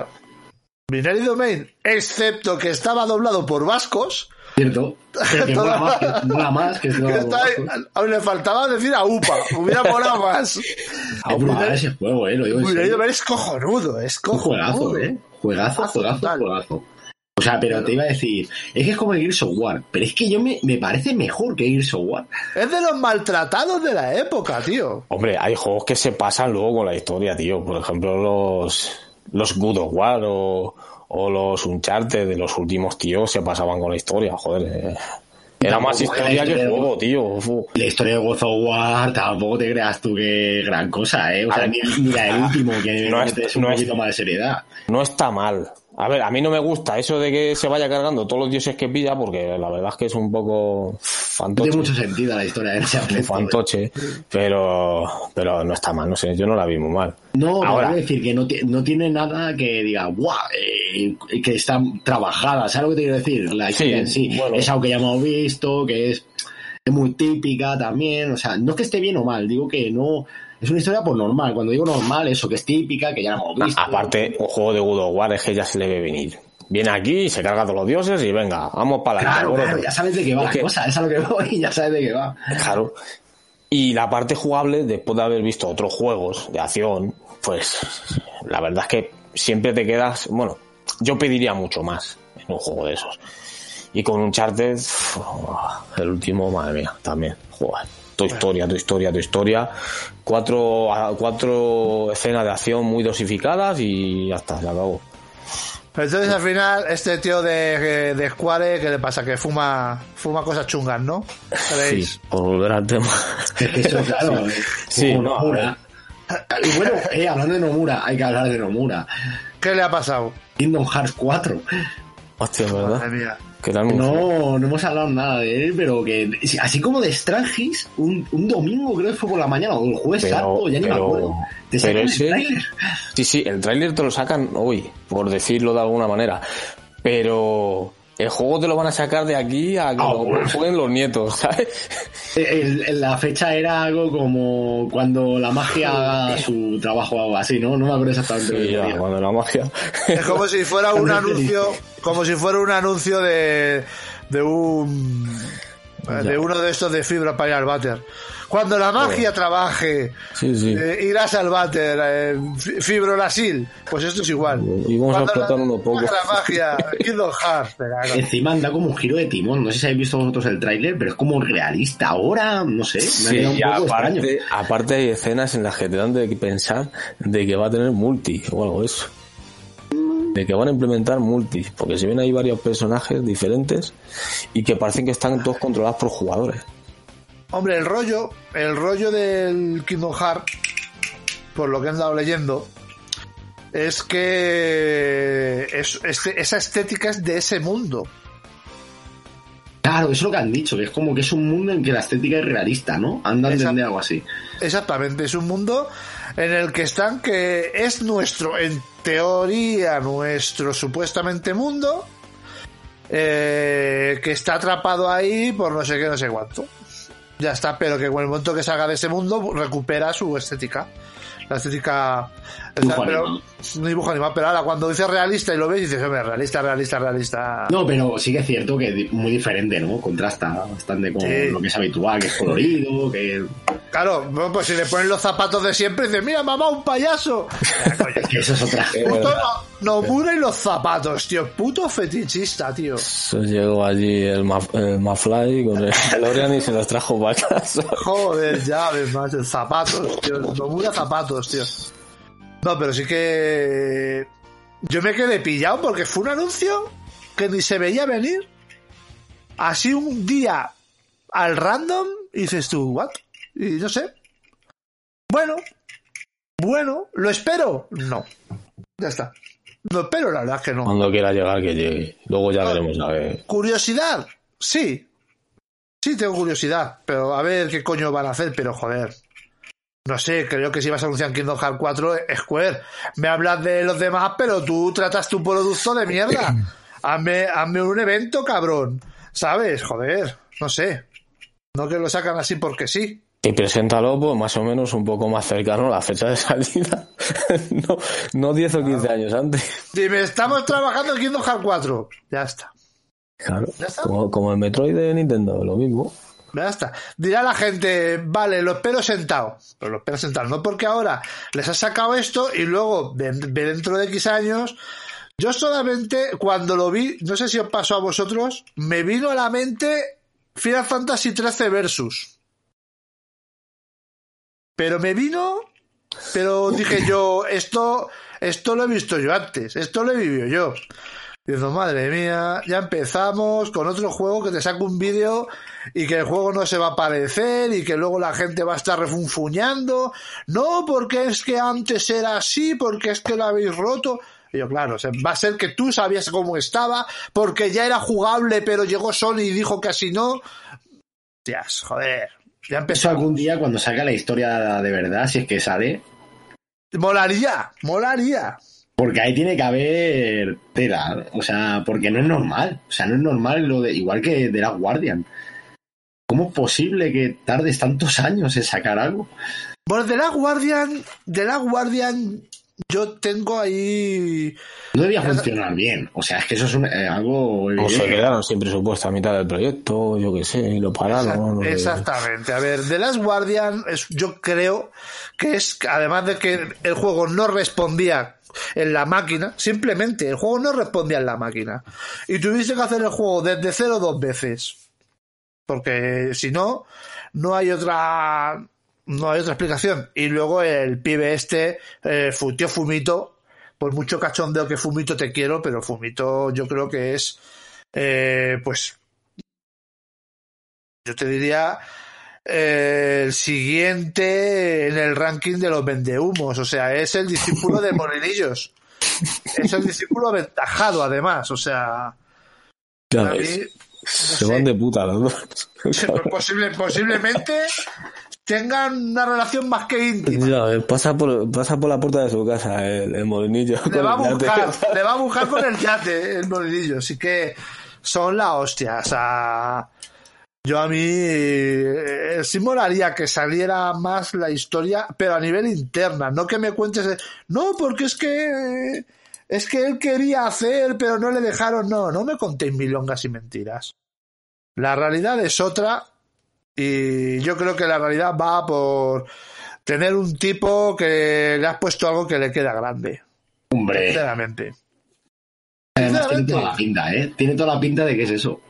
Binary Domain, excepto que estaba doblado por vascos, cierto. Pero que mola más, que [laughs] mola más que que está ahí- aún le faltaba decir a UPA, hubiera molado [laughs] más. Es brutal ese juego, eh, lo digo en es cojonudo, es cojonudo. juegazo, eh. Juegazo, juegazo, total. juegazo. O sea, pero te iba a decir, es que es como el Gears of War, pero es que yo me, me parece mejor que Gears of War. Es de los maltratados de la época, tío. Hombre, hay juegos que se pasan luego con la historia, tío. Por ejemplo, los, los Good of War o, o los Uncharted de los últimos tíos se pasaban con la historia, joder. eh. Era más historia que juego, tío. La historia de God of War tampoco te creas tú que gran cosa, ¿eh? O sea, ni, ni la del último, que [laughs] No es- un no es- poquito más de seriedad. No está mal. A ver, a mí no me gusta eso de que se vaya cargando todos los dioses que pilla, porque la verdad es que es un poco fantoche. tiene mucho sentido la historia de ese aspecto. fantoche, pero, pero no está mal, no sé, yo no la vi muy mal. No, Ahora- decir que no, no tiene nada que diga, guau, eh, que está trabajada, ¿sabes lo que te quiero decir? La historia en sí, bueno. es algo que ya hemos visto, que es, es muy típica también, o sea, no es que esté bien o mal, digo que no, es una historia por normal, cuando digo normal, eso que es típica, que ya la hemos visto. Aparte, un juego de God of War es que ya se le ve venir. Viene aquí, se carga a todos los dioses y venga, vamos para la Claro, claro, ya sabes de qué va Es la que- cosa, es a lo que voy y [laughs] ya sabes de qué va. Claro. Y la parte jugable, después de haber visto otros juegos de acción, pues la verdad es que siempre te quedas, bueno, yo pediría mucho más en un juego de esos. Y con un charter, el último, madre mía, también, joder. Tu historia, tu historia, tu historia. Cuatro, cuatro escenas de acción muy dosificadas y ya está, se acabó. Pero entonces al final, este tío de, de Square, ¿qué le pasa? Que fuma, fuma cosas chungas, ¿no? Sí, ¿Sabéis? por volver al tema. Es que eso, claro, [laughs] Sí, no, ver. Y bueno, eh, hablando de Nomura, hay que hablar de Nomura. ¿Qué le ha pasado? Kingdom Hearts 4. Hostia, Madre ¿verdad? mía. ¿Qué tal? No, no hemos hablado nada de él, pero que así como de Strangis, un, un domingo creo que fue por la mañana, o el jueves Pero- santo, ya ni me pero- acuerdo. Te pero sacan el ese- tráiler. Sí, sí, el tráiler te lo sacan hoy, por decirlo de alguna manera. Pero el juego te lo van a sacar de aquí a que Ah, lo bueno. jueguen los nietos, ¿sabes? [laughs] El- el- la fecha era algo como cuando la magia [laughs] haga su trabajo o algo así, ¿no? No me acuerdo exactamente lo Sí, que ya, cuando la magia. Es como si fuera un [laughs] anuncio, como si fuera un anuncio de, de un, de uno de estos de fibra para ir al váter. Cuando la magia trabaje, Sí, sí. eh, irás al váter, eh, fi- fibrolasil. Pues esto es igual. Y vamos a Cuando explotar la- uno poco. La magia, [laughs] Kingdom Hearts. Encima anda como un giro de timón. No sé si habéis visto vosotros el tráiler, pero es como realista. Ahora, no sé, me Sí, un extraño. aparte, aparte hay escenas en las que te dan de pensar de que va a tener multi o algo de eso. De que van a implementar multi, porque se ven ahí varios personajes diferentes y que parecen que están todos controlados por jugadores. Hombre, el rollo, el rollo del Kingdom Hearts, por lo que he andado leyendo, es que es- este- esa estética es de ese mundo. Claro, eso es lo que han dicho, que es como que es un mundo en que la estética es realista, ¿no? Exacto. entender algo así. Exactamente, es un mundo en el que están que es nuestro, en teoría, nuestro supuestamente mundo, eh, que está atrapado ahí por no sé qué, no sé cuánto. Ya está, pero que en el momento que salga de ese mundo recupera su estética. La estética... Dibujo pero, animado. un dibujo animado, pero ahora cuando dices realista y lo ves dices, hombre, realista, realista, realista. No, pero sí que es cierto que es muy diferente, ¿no? Contrasta bastante con Sí. lo que es habitual, que es colorido, que... Claro, bueno, pues si le ponen los zapatos de siempre, dices, mira mamá, un payaso. [laughs] Eso es otra... Puto no, Nomura y los zapatos, tío. Puto fetichista, tío. Llegó allí el, Maf- el Mafly con el [laughs] DeLorean y se los trajo para casa. Joder, ya ves más, el zapatos, tío. Nomura zapatos, tío. No, pero sí que. Yo me quedé pillado porque fue un anuncio que ni se veía venir. Así un día al random y dices tú, ¿what? Y no sé. Bueno, bueno, ¿lo espero? No. Ya está. No espero, la verdad es que no. Cuando quiera llegar, que llegue. Luego ya veremos a ver. ¿Curiosidad? Sí. Sí, tengo curiosidad. Pero a ver qué coño van a hacer, pero joder. No sé, creo que si vas a anunciar Kingdom Hearts 4, Square. Me hablas de los demás, pero tú tratas tu producto de mierda. [clears throat] Hazme, hazme un evento, cabrón. ¿Sabes? Joder. No sé. No que lo sacan así porque sí. Y preséntalo, pues más o menos un poco más cercano a la fecha de salida. [laughs] no, no 10 o 15 años antes. Dime, estamos trabajando en Kingdom Hearts 4. Ya está. Claro. Ya está. Como, como el Metroid de Nintendo, lo mismo. Dirá la gente, vale, lo espero sentado. Pero lo espero sentado. No porque ahora les has sacado esto y luego de- de dentro de X años. Yo solamente cuando lo vi, no sé si os pasó a vosotros, me vino a la mente Final Fantasy XIII Versus. Pero me vino, pero dije yo, esto, esto lo he visto yo antes, esto lo he vivido yo. Digo, madre mía, ya empezamos con otro juego que te saca un vídeo y que el juego no se va a parecer y que luego la gente va a estar refunfuñando. No, porque es que antes era así, porque es que lo habéis roto. Y yo, claro, o sea, va a ser que tú sabías cómo estaba, porque ya era jugable, pero llegó Sony y dijo que así no. Tías, joder. Ya empezó. algún día cuando salga la historia de verdad, si es que sale, Molaría, molaría. Porque ahí tiene que haber tela, o sea, porque no es normal, o sea, no es normal lo de, igual que de la Guardian. ¿Cómo es posible que tardes tantos años en sacar algo? Bueno, de la Guardian, de la Guardian, yo tengo ahí. No debía funcionar bien, o sea, es que eso es un- eh, algo... O se quedaron sin presupuesto a mitad del proyecto, yo qué sé, y lo pararon. Exactamente. A ver, The Last Guardian, es, yo creo que es, además de que el juego no respondía en la máquina, simplemente el juego no respondía en la máquina. Y tuviste que hacer el juego desde cero dos veces. Porque si no, no hay otra. No hay otra explicación. Y luego el pibe este, eh, tío Fumito, por mucho cachondeo que Fumito te quiero, pero Fumito yo creo que es, eh, pues, yo te diría eh, el siguiente en el ranking de los vendehumos. O sea, es el discípulo de Morenillos. Es el discípulo aventajado, además. O sea, Ya mí, ves. no Se sé. van de puta los dos. [laughs] Pues posible- posiblemente tengan una relación más que íntima. Ves, pasa por, pasa por la puerta de su casa el, el morenillo. Le va, a buscar, le va a buscar con el yate el molinillo. Así que son la hostia. O sea, yo a mí eh, sí molaría que saliera más la historia, pero a nivel interna. No que me cuentes. de, no, porque es que. Es que él quería hacer, pero no le dejaron. No, no me contéis milongas y mentiras. La realidad es otra. Y yo creo que la realidad va por tener un tipo que le has puesto algo que le queda grande. Hombre, Sinceramente. además tiene toda la pinta, ¿eh? Tiene toda la pinta de que es eso.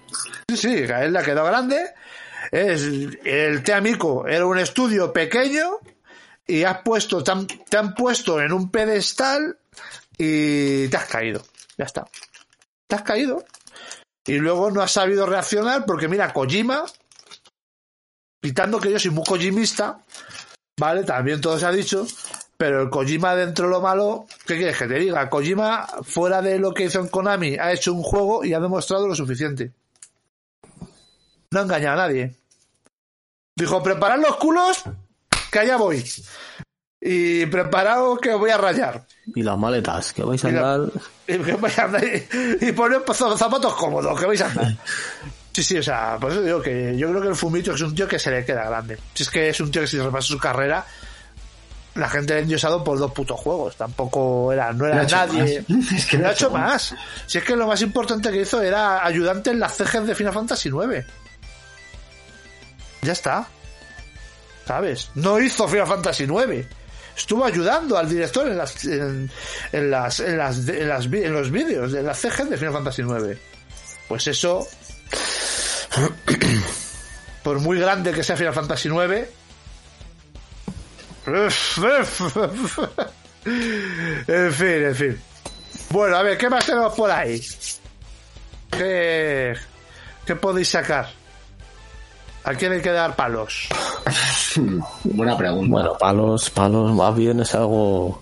Sí, sí, que a él le ha quedado grande. Es, el Te Amico era un estudio pequeño y has puesto, te han, te han puesto en un pedestal y te has caído. Ya está. Te has caído. Y luego no has sabido reaccionar porque mira, Kojima, quitando que yo soy muy kojimista, ¿vale? También todo se ha dicho, pero el Kojima dentro de lo malo, ¿qué quieres que te diga? Kojima, fuera de lo que hizo en Konami, ha hecho un juego y ha demostrado lo suficiente. No ha engañado a nadie. Dijo, preparad los culos, que allá voy. Y preparado que voy a rayar. Y las maletas, que vais a andar. Y, que vais a andar y, y poner zap- zapatos cómodos, que vais a andar. Sí, sí, o sea, por eso digo que yo creo que el Fumito es un tío que se le queda grande. Si es que es un tío que si repasa su carrera, la gente le ha endiosado por dos putos juegos. Tampoco era, no era nadie. [laughs] Es que no ha hecho más. Si es que lo más importante que hizo era ayudante en las cejas de Final Fantasy IX. Ya está. ¿Sabes? No hizo Final Fantasy IX. Estuvo ayudando al director en las en, las en las en las en los vídeos de las CGs de Final Fantasy IX. Pues eso [clears throat] por muy grande que sea Final Fantasy IX [laughs] en fin, en fin. Bueno, a ver, ¿qué más tenemos por ahí? ¿Qué, qué podéis sacar? ¿A quién hay que dar palos? [laughs] Buena pregunta. Bueno, palos, palos, más bien es algo.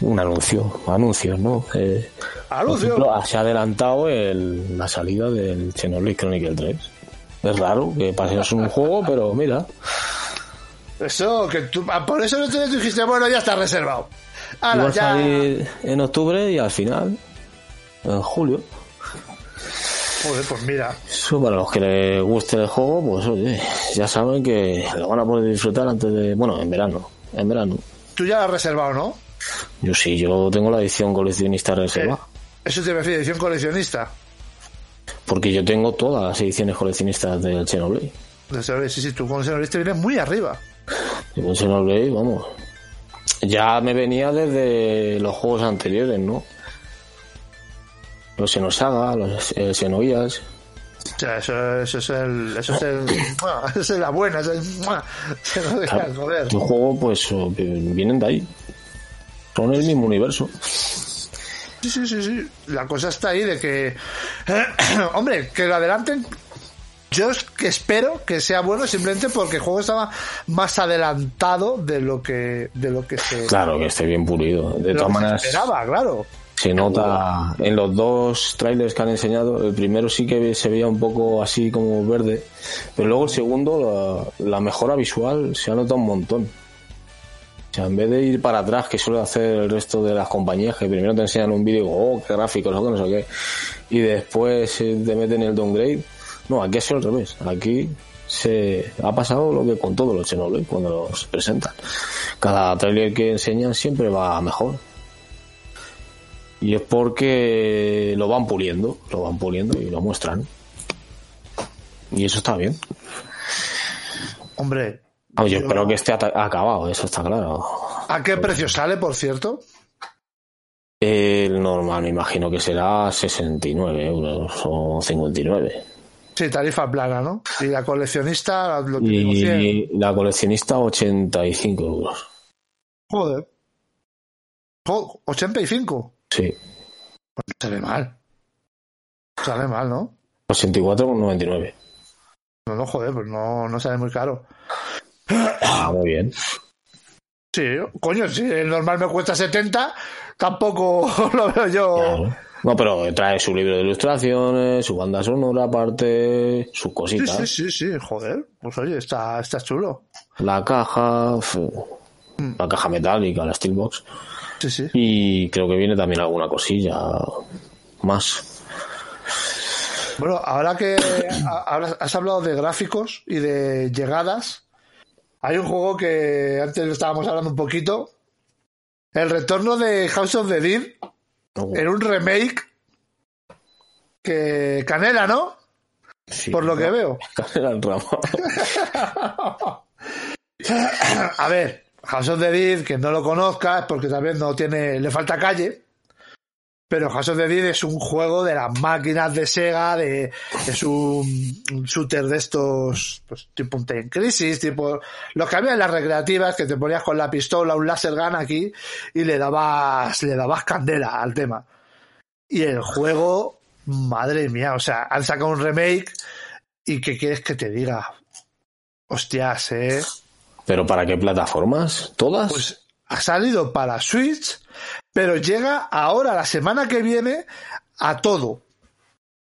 Un anuncio, anuncios, ¿no? Eh, Anuncio. ejemplo, se ha adelantado el- la salida del Xenoblade Chronicle 3. Es raro que pases un juego, pero mira, Eso, que tú, ah, por eso no te dijiste, bueno, ya está reservado. iba Ala, a ya. salir en octubre y al final, en julio. Joder, pues mira. Eso para los que les guste el juego, pues oye, ya saben que lo van a poder disfrutar antes de. Bueno, en verano. En verano. Tú ya lo has reservado, ¿no? Yo sí, yo tengo la edición coleccionista reservada. Eso te refiere, edición coleccionista. Porque yo tengo todas las ediciones coleccionistas del Xenoblade. De Xenoblade, Sí, sí, tú con Xenoblade te vienes muy arriba. Y con Xenoblade, vamos. Ya me venía desde los juegos anteriores, ¿no? Los Xenosaga, los eh, Xenogears. O sea, eso, eso es el. Eso es el. [coughs] es la buena. Eso. Se Claro, joder. Los juegos, pues, que vienen de ahí. Son el mismo universo. Sí, sí, sí, sí. La cosa está ahí de que. [coughs] hombre, que lo adelanten. Yo es que espero que sea bueno simplemente porque el juego estaba más adelantado de lo que de lo que se, Claro, que esté bien pulido. De todas maneras, esperaba, claro. Se nota en los dos trailers que han enseñado. El primero sí que se veía un poco así como verde, pero luego el segundo, la, la mejora visual se ha notado un montón. O sea, en vez de ir para atrás, que suele hacer el resto de las compañías, que primero te enseñan un vídeo oh, qué gráficos, o qué no sé qué, y después eh, te meten el downgrade. No, aquí ha sido al revés. Aquí se ha pasado lo que con todos los Xenoblade cuando los presentan. Cada trailer que enseñan siempre va mejor. Y es porque lo van puliendo, lo van puliendo y lo muestran. Y eso está bien. Hombre, yo Yo- espero que esté acabado, eso está claro. ¿a qué precio sale, por cierto? El normal me imagino que será 69 euros o 59. Sí, tarifa plana, ¿no? Y la coleccionista lo tiene 100. Y la coleccionista 85 euros. Joder. Jo- 85. Sí. Sale mal. Sale mal, ¿no? 84,99. No, no, joder, pues no, no sale muy caro. Ah, muy bien. Sí, coño, si el normal me cuesta 70, tampoco [laughs] lo veo yo. Claro. No, pero trae su libro de ilustraciones, su banda sonora aparte, sus cositas. sí, sí, sí, joder. Pues oye, está, está chulo. La caja, fu, la caja metálica, la Steelbox. Sí, sí. Y creo que viene también alguna cosilla más. Bueno, ahora que has hablado de gráficos y de llegadas, hay un juego que antes estábamos hablando un poquito. El retorno de House of the Dead en un remake que Canela, ¿no? Sí, Por lo que veo. [laughs] Canela en rama. [laughs] A ver, House of the Dead, que no lo conozcas, porque también no tiene, le falta calle. Pero House of the Dead es un juego de las máquinas de Sega, de, es un, shooter de estos, pues tipo un Time Crisis, tipo, los que había en las recreativas, que te ponías con la pistola, un laser gun aquí, y le dabas, le dabas candela al tema. Y el juego, madre mía, o sea, han sacado un remake, y ¿qué quieres que te diga? Hostias, eh. ¿Pero para qué plataformas? ¿Todas? Pues ha salido para Switch, pero llega ahora, la semana que viene, a todo.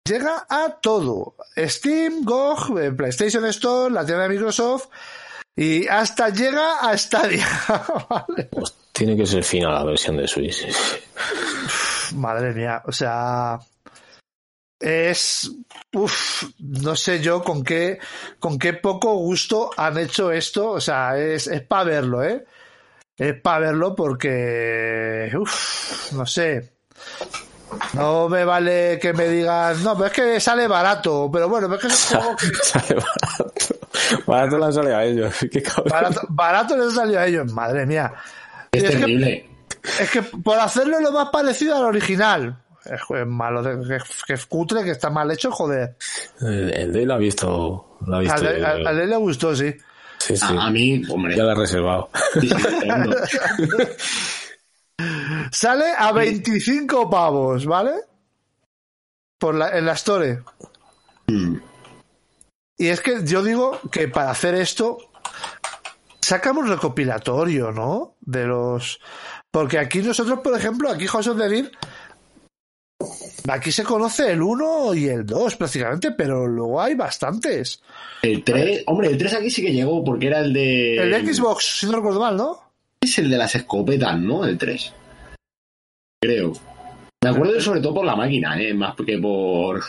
Llega a todo. Steam, GOG, eh, PlayStation Store, la tienda de Microsoft, y hasta llega a Stadia. [laughs] Vale. Pues tiene que ser fina la versión de Switch. Madre mía, o sea, es, uf, no sé yo con qué, con qué poco gusto han hecho esto, o sea, es, es para verlo, ¿eh? Es para verlo porque, uf, no sé. No me vale que me digan, no, pero es que sale barato, pero bueno, pero es que es [laughs] un juego que Sale barato. Barato le han salido a ellos. [laughs] Qué cabrón. barato, barato les ha salido a ellos, madre mía. Es que- terrible. Es que por hacerlo lo más parecido al original. Es es malo, que es cutre, que está mal hecho, joder. El, el de él lo ha visto. Lo ha visto. Al él le gustó, sí. Sí, sí. A, a mí, hombre. Ya lo he reservado. [laughs] Sale a 25 pavos, ¿vale? Por la, en la Store. Mm. Y es que yo digo que para hacer esto, sacamos recopilatorio, ¿no? De los. Porque aquí nosotros, por ejemplo, aquí the Dead, aquí se conoce el 1 y el 2 prácticamente, pero luego hay bastantes. El 3, hombre, el 3 aquí sí que llegó porque era el de. El de Xbox, si no recuerdo mal, ¿no? Es el de las escopetas, ¿no? El 3. Creo. Me acuerdo sobre todo por la máquina, ¿eh? Más que por.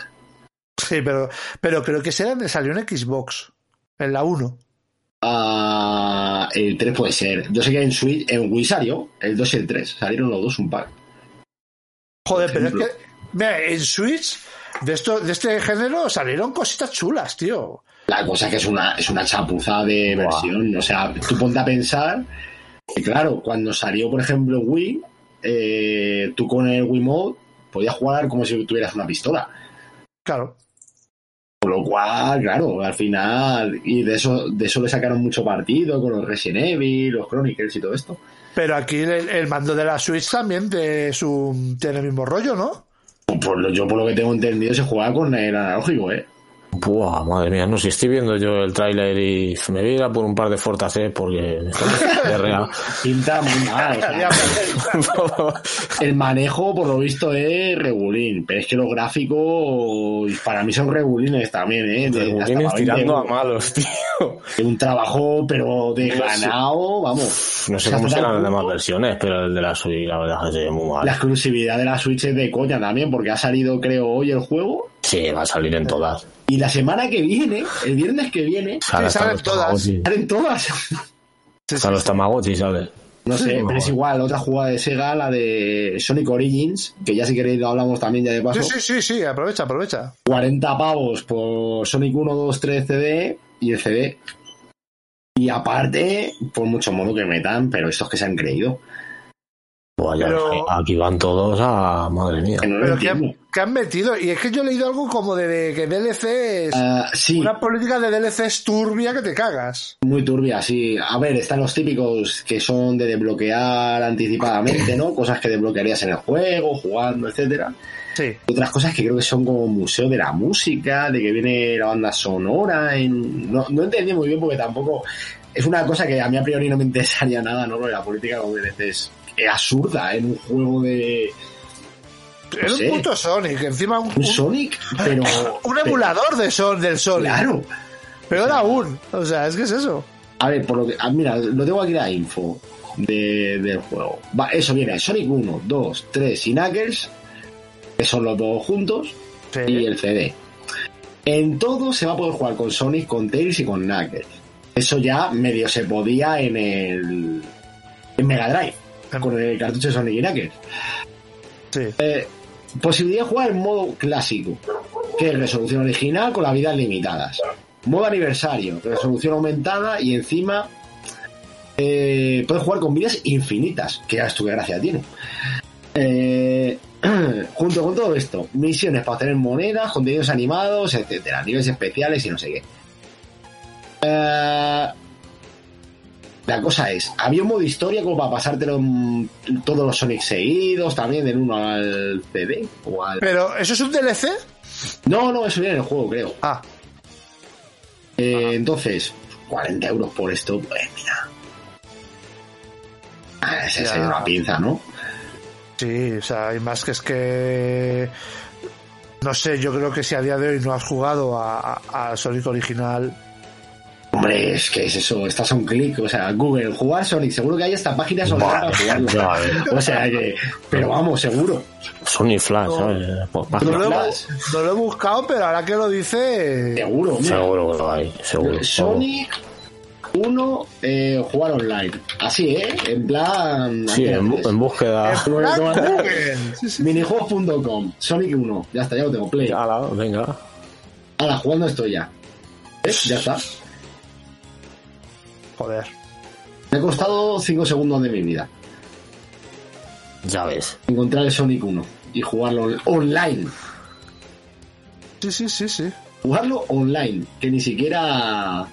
Sí, pero, pero creo que será, salió en Xbox, en la 1. Ah, el 3 puede ser. Yo sé que en Switch, en Wii salió el 2 y el 3. Salieron los dos un pack. Joder, pero es que, mira, en Switch, de, esto, de este género, salieron cositas chulas, tío. La cosa es que es una, es una chapuza de Buah. versión. O sea, tú ponte a pensar que, claro, cuando salió, por ejemplo, Wii, eh, tú con el Wii Mode podías jugar como si tuvieras una pistola. Claro. Con lo cual, claro, al final, y de eso, de eso le sacaron mucho partido con los Resident Evil, los Chronicles y todo esto. Pero aquí el, el mando de la Switch también de su, tiene el mismo rollo, ¿no? Por lo, yo por lo que tengo entendido se juega con el analógico, ¿eh? Buah, madre mía, no sé, estoy viendo yo el tráiler y me voy a ir a por un par de Fortas, ¿eh? Porque. [laughs] Pinta muy mal. o sea, [laughs] el manejo, por lo visto, es regulín. Pero es que los gráficos, para mí son regulines también, ¿eh? Para tirando a 20 malos, tío. de un trabajo, pero de ganado, vamos. No sé cómo serán las demás versiones, pero el de la Switch, la verdad es muy mal. La exclusividad de la Switch es de coña también, porque ha salido, creo, hoy el juego. Sí, va a salir en todas. Y la semana que viene, el viernes que viene, salen todas. Salen todas. Hasta los Tamagotchi. No sé, pero es igual, otra jugada de Sega, la de Sonic Origins, que ya si queréis lo hablamos también ya de paso. Sí, sí, sí, sí, aprovecha, aprovecha. 40 pavos por Sonic 1, 2, 3 CD y el CD. Y aparte, por mucho modo que metan, pero estos que se han creído. Vaya, Pero- aquí van todos a. Madre mía. Que Pero que han, que han metido, y es que yo he leído algo como de, de que DLC es Ah, sí, una política de DLCs turbia que te cagas. muy turbia, sí. A ver, están los típicos que son de desbloquear anticipadamente, ¿no? Cosas que desbloquearías en el juego, jugando, etcétera. Sí. Otras cosas que creo que son como museo de la música, de que viene la banda sonora. En... No, no entendí muy bien porque tampoco. Es una cosa que a mí a priori no me interesaría nada, ¿no? Porque la política como DLC es, es absurda en un juego de. Era sé. un puto Sonic, encima un, Sonic, [laughs] pero. un emulador de son, del Sonic. Claro. Pero era un. O sea, es que es eso. A ver, por lo que. ah, mira, lo tengo aquí la info de- del juego. Va, eso viene: Sonic 1, 2, 3 y Knuckles, que son los dos juntos, Sí. y el CD. En todo se va a poder jugar con Sonic, con Tails y con Knuckles. Eso ya medio se podía en el. en Mega Drive, con el cartucho de Sonic Knuckles. Sí. Eh, posibilidad de jugar en modo clásico, que es resolución original con las vidas limitadas. Modo aniversario, resolución aumentada y encima eh, puedes jugar con vidas infinitas, que ya esto qué gracia tiene. Eh, [clears throat] junto con todo esto, misiones para obtener monedas, contenidos animados, etcétera, niveles especiales y no sé qué. Eh, la cosa es, había un modo historia como para pasártelo en todos los Sonic seguidos, también del 1 al CD o al... Pero, ¿eso es un DLC? No, no, eso viene en el juego, creo. Ah, Eh, entonces, 40 euros por esto, pues mira. Ah, esa es Ya. una pinza, ¿no? sí, o sea, hay más que es que. No sé, yo creo que si a día de hoy no has jugado a, a- a Sonic original. Hombre, es que es eso, estás a un clic, o sea, Google, jugar Sonic, seguro que hay hasta páginas online Buah, para jugarlo. eh. O sea que, pero vamos, seguro. Sony Flash, ¿sabes? Pues, No lo, página. he, no lo he buscado, pero ahora que lo dice. Seguro, mira. Seguro que lo hay, seguro. Sonic 1, eh, jugar online. Así, ¿eh? En plan... Sí, en, bu- en búsqueda. Sí, sí. Minijuegos.com, Sonic 1, ya está, ya lo tengo, play. Ala, venga. Ahora, jugando esto ya. ¿Ves? Ya está. Joder. Me ha costado 5 segundos de mi vida Ya ves. encontrar el Sonic 1 y jugarlo on- online. Sí, sí, sí, sí. Jugarlo online, que ni siquiera...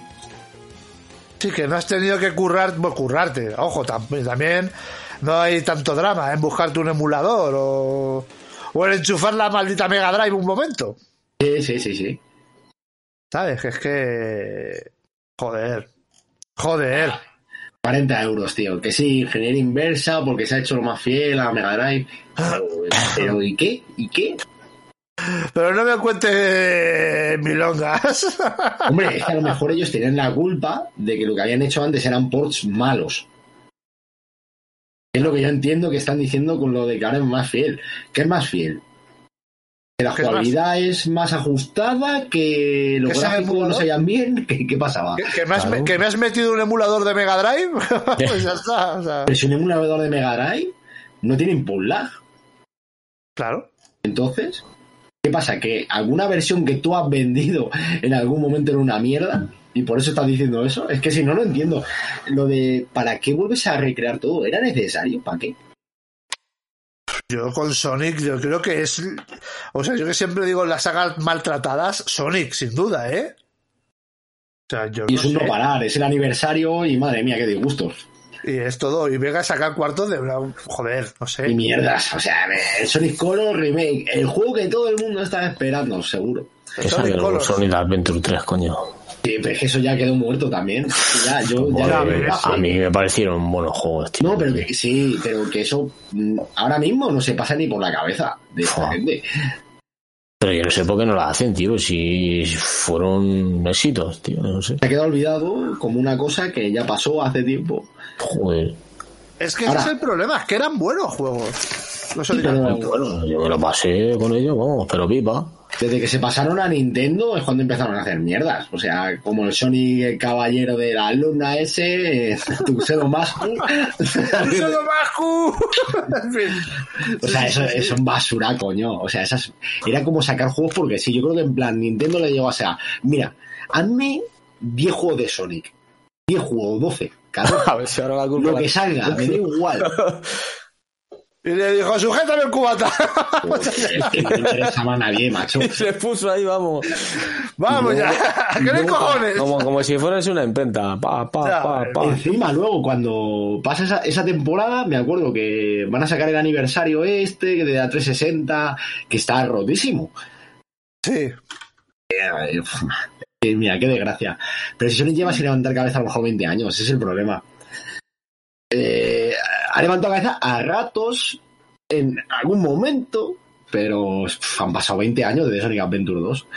Sí, que no has tenido que currar, bueno, currarte. Ojo, tam- también no hay tanto drama en buscarte un emulador o, o en enchufar la maldita Mega Drive un momento. Sí, sí, sí, sí. ¿Sabes? Que es que. Joder. Joder. 40 euros, tío. Que sí, ingeniería inversa porque se ha hecho lo más fiel a Mega Drive. Pero, ¿y qué? ¿Y qué? Pero no me cuentes milongas. Hombre, es que a lo mejor ellos tenían la culpa de que lo que habían hecho antes eran ports malos. Es lo que yo entiendo que están diciendo con lo de que ahora es más fiel. ¿Qué es más fiel? La ¿Qué es más? jugabilidad es más ajustada, que los ¿Que sea gráficos no se hallan bien. ¿Qué, qué pasaba? ¿Que, que me has, Claro. que me has metido un emulador de Mega Drive? [laughs] pues ya está. o sea, Pero si un emulador de Mega Drive no tiene input lag. claro. Entonces, ¿qué pasa? Que alguna versión que tú has vendido en algún momento era una mierda y por eso estás diciendo eso. Es que si no, no entiendo. Lo de ¿para qué vuelves a recrear todo? ¿Era necesario? ¿Para qué? Yo con Sonic, yo creo que es. O sea, yo que siempre digo en las sagas maltratadas, Sonic, sin duda, ¿eh? O sea, yo Y no es un sé. no parar, es el aniversario y madre mía, qué disgustos. Y es todo. Y venga a sacar cuartos de una. Joder, no sé. Y mierdas. O sea, el Sonic Color Remake, el juego que todo el mundo estaba esperando, seguro. Que Sonic. Sonic Adventure 3, coño. Sí, pero es que eso ya quedó muerto también. Ya, yo, [laughs] ya Joder, lo ves. veo. a mí me parecieron buenos juegos, tío. No, pero que, sí, pero que eso mm, ahora mismo no se pasa ni por la cabeza de esta Fua. gente. Pero yo no sé por qué no lo hacen, tío. Si fueron éxitos, tío. No sé. Se ha quedado olvidado como una cosa que ya pasó hace tiempo. Joder. Es que Ahora- ese es el problema, es que eran buenos juegos. Sonic pero- Adventure. Bueno, yo me lo pasé con ellos, vamos, pero pipa. Desde que se pasaron a Nintendo es cuando empezaron a hacer mierdas. O sea, como el Sonic el caballero de la luna ese, Tuxedo Mask. ¡Solo Bascu! En fin. O sea, eso es un basura, coño. O sea, esas, era como sacar juegos porque sí, yo creo que en plan Nintendo le llegó a ser, mira, hazme 10 juegos de Sonic. 10 juegos, 12. Cada [laughs] A ver si ahora la culpa lo que salga, me da igual. [laughs] Y le dijo, sujétame el cubata. Es que no le interesaba a nadie, macho. [laughs] Y se puso ahí, vamos. Vamos ya. ¿Qué cojones? Como, como si fueras una imprenta. Pa, pa, Ya, pa, pa. Encima, luego, cuando pasa esa, esa temporada, me acuerdo que van a sacar el aniversario este, que de la 360, que está rotísimo. Sí. Eh, eh, Mira, qué desgracia. Pero si Sonic lleva sin levantar cabeza a lo mejor 20 años, ese es el problema. Eh, ha levantado cabeza a ratos, en algún momento, pero han pasado 20 años desde Sonic Adventure 2.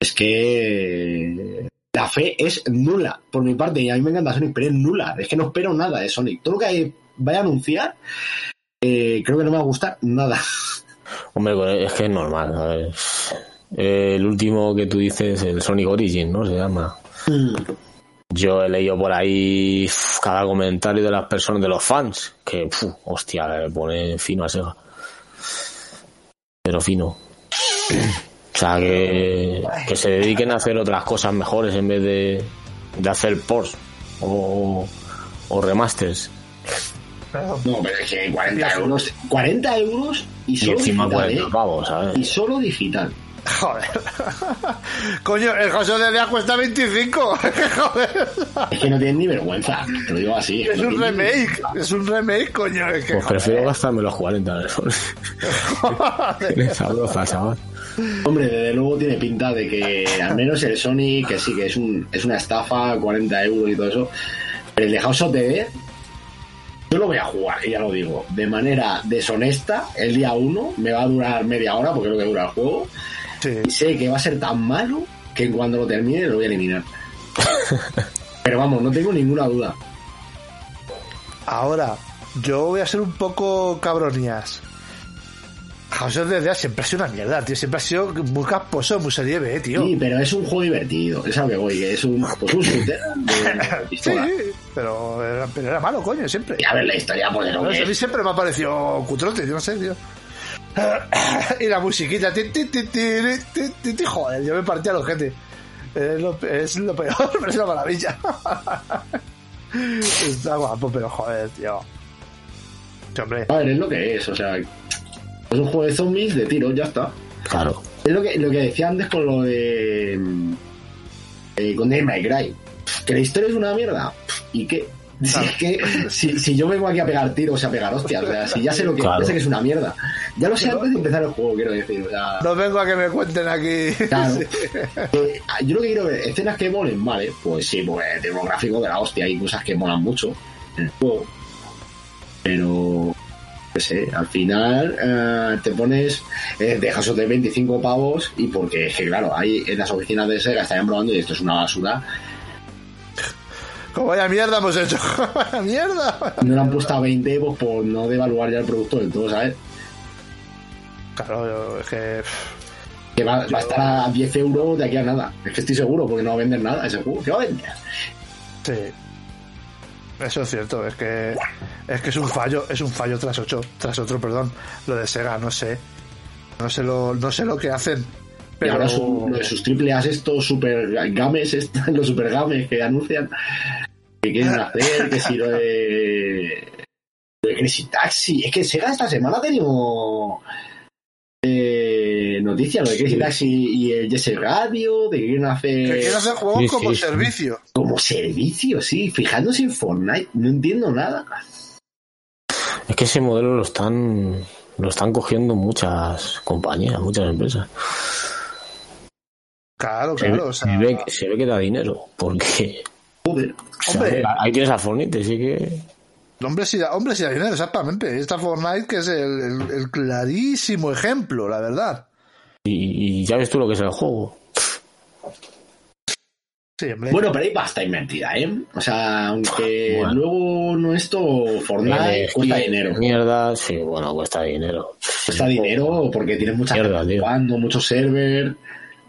Es que la fe es nula, por mi parte, y a mí me encanta Sonic, pero es nula. Es que no espero nada de Sonic. Todo lo que vaya a anunciar, eh, creo que no me va a gustar nada. Hombre, pues es que es normal. a ver. El último que tú dices, el Sonic Origin, ¿no? Se llama. Yo he leído por ahí cada comentario de las personas, de los fans, que, uf, hostia, le pone fino a Sega. Pero fino. O sea, que, que se dediquen a hacer otras cosas mejores en vez de, de hacer ports o, o remasters. No, pero es que 40 euros, 40 euros y Y solo encima digital, 40 ¿eh? pavos, ¿sabes? Y solo digital. [laughs] Joder. Coño, el José de Día cuesta 25. [laughs] Joder. Es que no tienen ni vergüenza, te lo digo así. Es no un remake. Es un remake, coño. Es que, Pues prefiero gastarme los 40 en eso. joder. Sabrosa, chaval. Hombre, desde luego tiene pinta de que al menos el Sony, que sí que es, un, es una estafa, 40 euros y todo eso, pero el de House of the Dead, yo lo voy a jugar, y ya lo digo, de manera deshonesta, el día 1 me va a durar media hora, porque es lo que dura el juego, Sí. y sé que va a ser tan malo que cuando lo termine lo voy a eliminar. [laughs] Pero vamos, no tengo ninguna duda. Ahora, yo voy a ser un poco cabronías. House of the Dead siempre ha sido una mierda, tío. Siempre ha sido muy casposo, muy serie B, tío. Sí, pero es un juego divertido, es a lo que voy, es un, pues un shooter de [laughs] Sí, pero era, pero era malo, coño, siempre. Y a ver la historia, pues No a mí siempre me ha parecido cutrote, yo no sé, tío. [coughs] Y la musiquita, ti, joder, yo me partía los gente. Es lo, es lo peor, [laughs] pero es una maravilla. [laughs] Está guapo, pero joder, tío. Hombre, A ver, es lo que es, o sea, es un juego de zombies de tiros, ya está. Claro. Es lo que, lo que decía antes con lo de. eh, con Devil May Cry. Que la historia es una mierda. ¿Y qué? Si, es que, si, si yo vengo aquí a pegar tiros y a pegar hostias, o sea, si ya sé lo que, Claro. ya sé que es una mierda. Ya lo sé antes de empezar el juego, quiero decir. O sea, no vengo a que me cuenten aquí. Claro. [laughs] Eh, yo lo que quiero ver, escenas que molen, vale, pues sí, pues tengo un gráfico de la hostia, hay cosas que molan mucho en el juego. Pero, no sé, al final eh, te pones, eh, dejas de 25 pavos y porque, es que claro, ahí en las oficinas de Sega estarían probando y esto es una basura, Como vaya mierda hemos [laughs] hecho. Vaya mierda. no le han puesto a 20 pues, por no devaluar ya el producto del todo, ¿sabes? Claro, yo- es que. Que va, va a estar a 10 euros de aquí a nada. Es que estoy seguro, porque no va a vender nada ese juego. ¿Qué va a vender? Sí. Eso es cierto, es que es que es un fallo, es un fallo tras ocho, tras otro, perdón. Lo de Sega, no sé. No sé lo, no sé lo que hacen. Y ahora su- lo de sus triple A's estos super games, est- [laughs] los super games que anuncian que quieren hacer, que si lo de, de Crazy Taxi. Es que Sega esta semana ha tenido eh, noticias, lo de Crazy Taxi y el Jesse Radio, de que quieren que hacer quieren hacer juegos Sí, como sí, sí. servicio. como servicio, sí, fijándose en Fortnite, no entiendo nada. Es que ese modelo lo están lo están cogiendo muchas compañías, muchas empresas. Claro, Se, claro, ve, o sea, se ve- se ve que da dinero, porque Joder, o sea, Hombre. ahí tienes a Fortnite, así que hombre sí da, hombre sí da dinero, exactamente. Esta Fortnite que es el, el- el clarísimo ejemplo, la verdad. y, y ya ves tú lo que es el juego. Sí, hombre. Bueno, pero hay pasta invertida, ¿eh? O sea, aunque Bueno. luego no esto, Fortnite Eh, cuesta dinero. Mierda, sí, bueno, cuesta dinero. Cuesta dinero porque tienes mucha Mierda, gente jugando, muchos servers.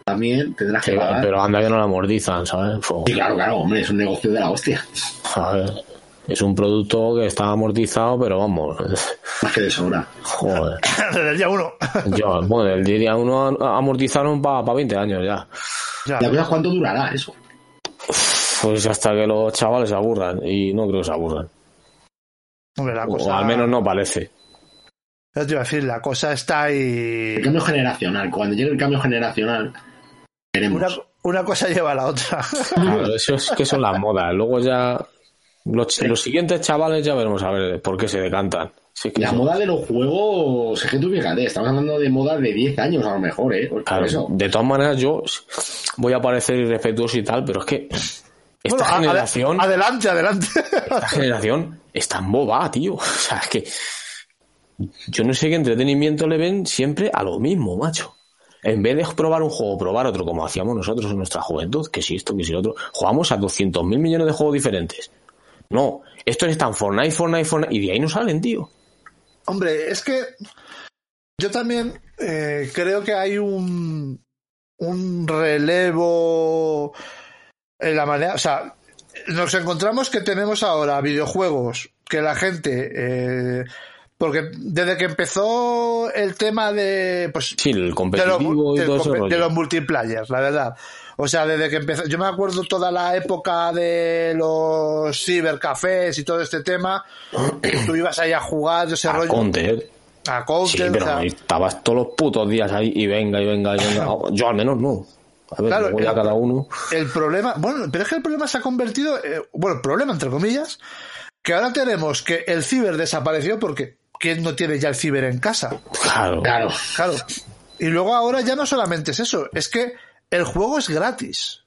También tendrás que Pero, pagar. pero anda que no la amortizan, ¿sabes? Sí, claro, claro, hombre, es un negocio de la hostia. A ver, es un producto que está amortizado, pero vamos, Más que de sobra. joder. [laughs] Desde el día uno. [laughs] Yo, bueno, el día uno amortizaron para 20 años ya. Ya. La cuánto durará eso. Pues hasta que los chavales se aburran, y no creo que se aburran. Hombre, la O al menos no parece. Yo te iba a decir, la cosa está ahí. El cambio generacional. Cuando llegue el cambio generacional, veremos. Una, una cosa lleva a la otra. [laughs] Claro, eso es que son las modas. Luego ya. Los, los siguientes chavales ya veremos a ver por qué se decantan. Sí, La moda de los juegos, es que tú fíjate, estamos hablando de moda de 10 años a lo mejor, ¿eh? Por Claro, eso. de todas maneras, yo voy a parecer irrespetuoso y tal, pero es que esta Bueno, generación, ade- adelante, adelante. esta generación está en boba, tío. [laughs] O sea, es que yo no sé qué entretenimiento le ven siempre a lo mismo, macho. En vez de probar un juego, probar otro, como hacíamos nosotros en nuestra juventud, que si esto, que si otro, jugamos a 200.000 millones de juegos diferentes. No, estos están Fortnite, Fortnite, Fortnite, y de ahí no salen, tío. Hombre, es que yo también eh, creo que hay un, un relevo en la manera. O sea, nos encontramos que tenemos ahora videojuegos que la gente. eh, porque desde que empezó el tema de. Pues, Sí, el de, los, competitivo y del todo ese compe- rollo. de los multiplayers, la verdad. O sea, desde que empezó, yo me acuerdo toda la época de los cibercafés y todo este tema, tú ibas ahí a jugar, ese a rollo, Counter. a Sí, Counter, pero o sea, ahí estabas todos los putos días ahí y venga, y venga, y venga. [laughs] Yo al menos no. A ver, Claro, ya el- cada uno. el problema, bueno, pero es que el problema se ha convertido, eh, bueno, problema entre comillas, que ahora tenemos que el ciber desapareció porque ¿quién no tiene ya el ciber en casa? Claro. Claro. Claro. Y luego ahora ya no solamente es eso, es que el juego es gratis.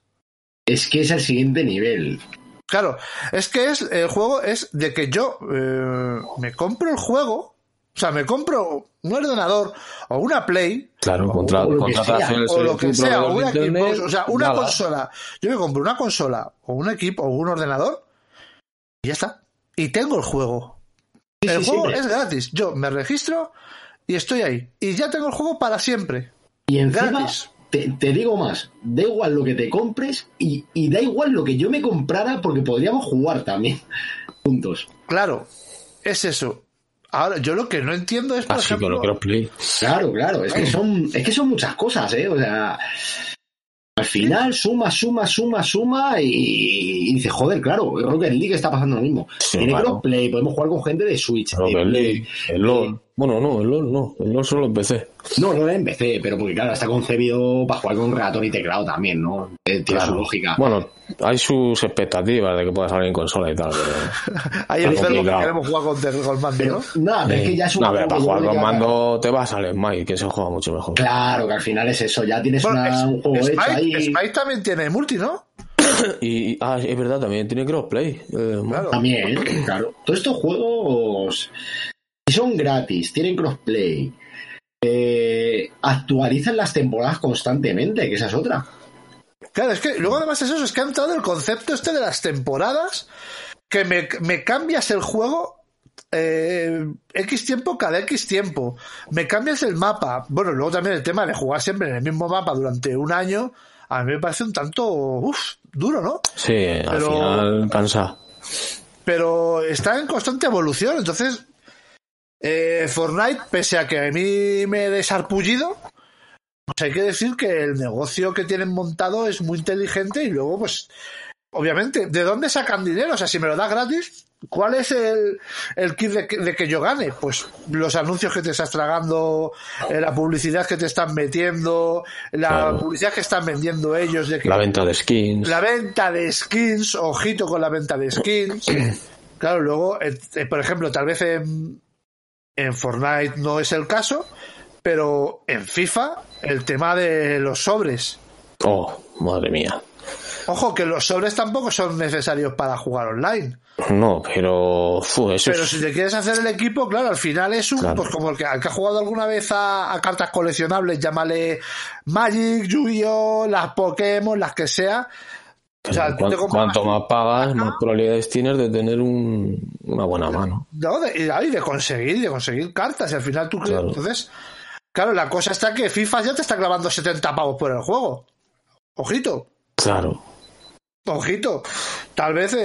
Es que es el siguiente nivel. Claro, es que es el juego es de que yo eh, me compro el juego, o sea, me compro un ordenador o una Play Claro, contra, o lo que contratas sea, el o lo que sea, o de internet, Xbox, o sea, una nada. consola. Yo me compro una consola o un equipo o un ordenador y ya está. Y tengo el juego. Sí, el sí, juego siempre. es gratis. Yo me registro y estoy ahí. Y ya tengo el juego para siempre. Y encima, Gratis. te, te digo más, da igual lo que te compres y, y da igual lo que yo me comprara porque podríamos jugar también [laughs] juntos. Claro, es eso. Ahora, yo lo que no entiendo es, por Así ejemplo, que lo. Claro, claro, es que son, es que son muchas cosas, ¿eh? O sea, al final suma, suma, suma, suma y, y dice, joder, claro, Rocket League está pasando lo mismo. Sí, Tiene claro. crossplay, podemos jugar con gente de Switch. de Rocket Play. League, el LOL. Bueno, no, el LOL no. El LOL solo empecé. No, no en PC, pero porque claro, está concebido para jugar con ratón y teclado también, ¿no? Eh, Tiene su lógica. Bueno, hay sus expectativas de que pueda salir en consola y tal, pero. hay enfermos que queremos jugar con, con el mando, pero, ¿no? nada, pero es que ya es un no, a ver, juego para jugar con mando te vas al Smite, que se juega mucho mejor. Claro, que al final es eso, ya tienes Bueno, una- es- un juego hecho Smite, ahí. Smite también tiene multi, ¿no? [coughs] Y, y- ah, es verdad, también tiene crossplay. Eh, Claro. También, claro. Todos estos juegos, si son gratis, tienen crossplay, eh, actualizan las temporadas constantemente, que esa es otra. Claro, es que luego además es eso, es que ha entrado el concepto este de las temporadas, que me, me cambias el juego eh, X tiempo cada X tiempo, me cambias el mapa. Bueno, luego también el tema de jugar siempre en el mismo mapa durante un año, a mí me parece un tanto uf, duro, ¿no? Sí, al final cansa. Pero está en constante evolución, entonces eh, Fortnite, pese a que a mí me he desarpullido, pues hay que decir que el negocio que tienen montado es muy inteligente y luego, pues, obviamente, ¿de dónde sacan dinero? O sea, si me lo das gratis, ¿cuál es el, el kit de que, de que yo gane? Pues los anuncios que te estás tragando, eh, la publicidad que te están metiendo, la Claro. publicidad que están vendiendo ellos de que La venta de skins. la venta de skins, ojito con la venta de skins. [clears throat] Claro, luego, eh, eh, por ejemplo, tal vez en, en Fortnite no es el caso, pero en FIFA el tema de los sobres. Oh, madre mía. Ojo, que los sobres tampoco son necesarios para jugar online. No, pero. eso Pero es- si te quieres hacer el equipo, claro, al final es un, Claro. pues como el que, que ha jugado alguna vez a, a cartas coleccionables, llámale Magic, Yu-Gi-Oh, las Pokémon, las que sea. O sea, tú cuan- te compras cuanto más pagas, más probabilidades tienes de tener un- una buena mano. No, de, y de conseguir, de conseguir cartas. Y al final tú. Claro. Entonces, claro, la cosa está que FIFA ya te está clavando 70 pavos por el juego. Ojito, Claro. ojito. Tal vez eh,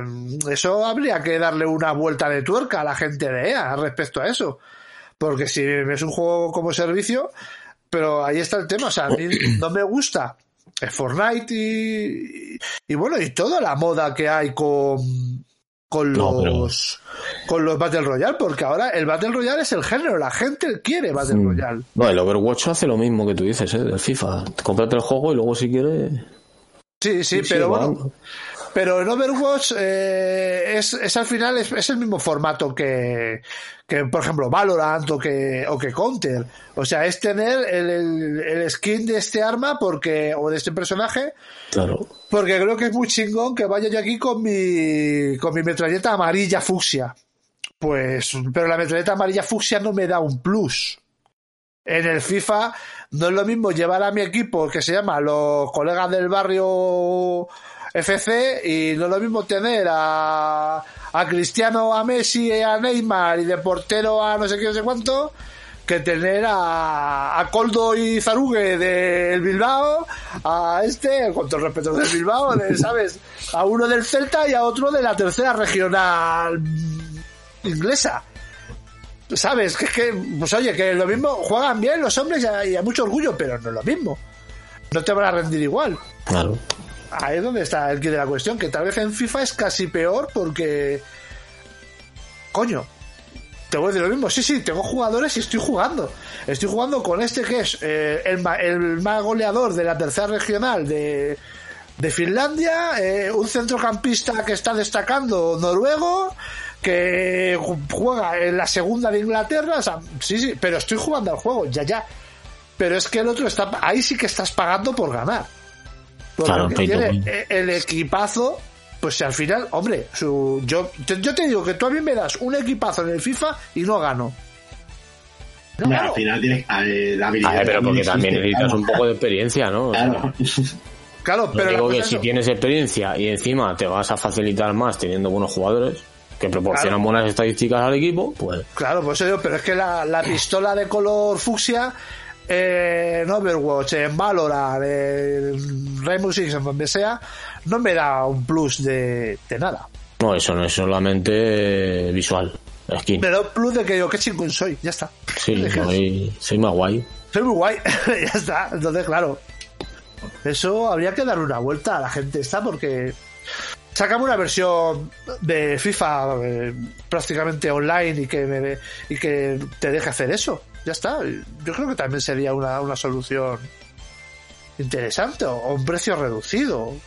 eh, eso habría que darle una vuelta de tuerca a la gente de EA respecto a eso. Porque si es un juego como servicio, pero ahí está el tema. O sea, a mí [clears throat] no me gusta Fortnite y, y bueno, y toda la moda que hay con, con No, pero- los con los Battle Royale, porque ahora el Battle Royale es el género, la gente quiere Battle. Royale. No, el Overwatch hace lo mismo que tú dices, ¿eh? Del FIFA. Cómprate el juego y luego si quieres... Sí, sí, pero bueno. Pero en Overwatch eh, es, es al final es, es el mismo formato que, que, por ejemplo, Valorant o que, o que Counter. O sea, es tener el, el, el skin de este arma porque, o de este personaje, Claro. porque creo que es muy chingón que vaya yo aquí con mi, con mi metralleta amarilla fucsia. Pues, pero la metralleta amarilla fucsia no me da un plus. En el FIFA no es lo mismo llevar a mi equipo que se llama los colegas del barrio FC y no es lo mismo tener a, a Cristiano, a Messi, a Neymar y de portero a no sé qué, no sé cuánto que tener a, a Coldo y Zarugue del Bilbao, a este, con todo el respeto del Bilbao, de, [laughs] ¿sabes? A uno del Celta y a otro de la tercera regional inglesa. ¿Sabes? Que es que, pues oye, que lo mismo juegan bien los hombres y a, y a mucho orgullo, pero no es lo mismo. No te van a rendir igual. Claro. Ahí es donde está el quid de la cuestión, que tal vez en FIFA es casi peor porque. Coño. Te voy a decir lo mismo, sí, sí, tengo jugadores y estoy jugando. Estoy jugando con este que es eh, el, el más goleador de la tercera regional de, de Finlandia, eh, un centrocampista que está destacando noruego, que ju- juega en la segunda de Inglaterra, sí, sí, pero estoy jugando al juego, ya, ya. Pero es que el otro está, ahí sí que estás pagando por ganar. Claro, el que tiene equipazo, pues si al final, hombre, su, yo, te- yo te digo que tú a mí me das un equipazo en el FIFA y no gano. No al final tienes eh, la habilidad. A ver, pero porque también existe, necesitas claro. un poco de experiencia, ¿no? O sea, Claro. Claro, No pero digo que si es- tienes experiencia y encima te vas a facilitar más teniendo buenos jugadores que proporcionan Claro. buenas estadísticas al equipo, pues Claro, pues yo, pero es que la, la pistola de color fucsia en Overwatch, en Valorant, en Rainbow Six, en donde sea, no me da un plus de, de nada. no, eso no es solamente visual, skin. Me da un plus de que yo qué chingón soy, ya está. Sí, [laughs] soy, soy más guay. Soy muy guay, [laughs] ya está. Entonces, claro, eso habría que dar una vuelta a la gente esta porque sacamos una versión de FIFA eh, prácticamente online y que me, y que te deje hacer eso. Ya está. Yo creo que también sería una, una solución interesante o, o un precio reducido. Un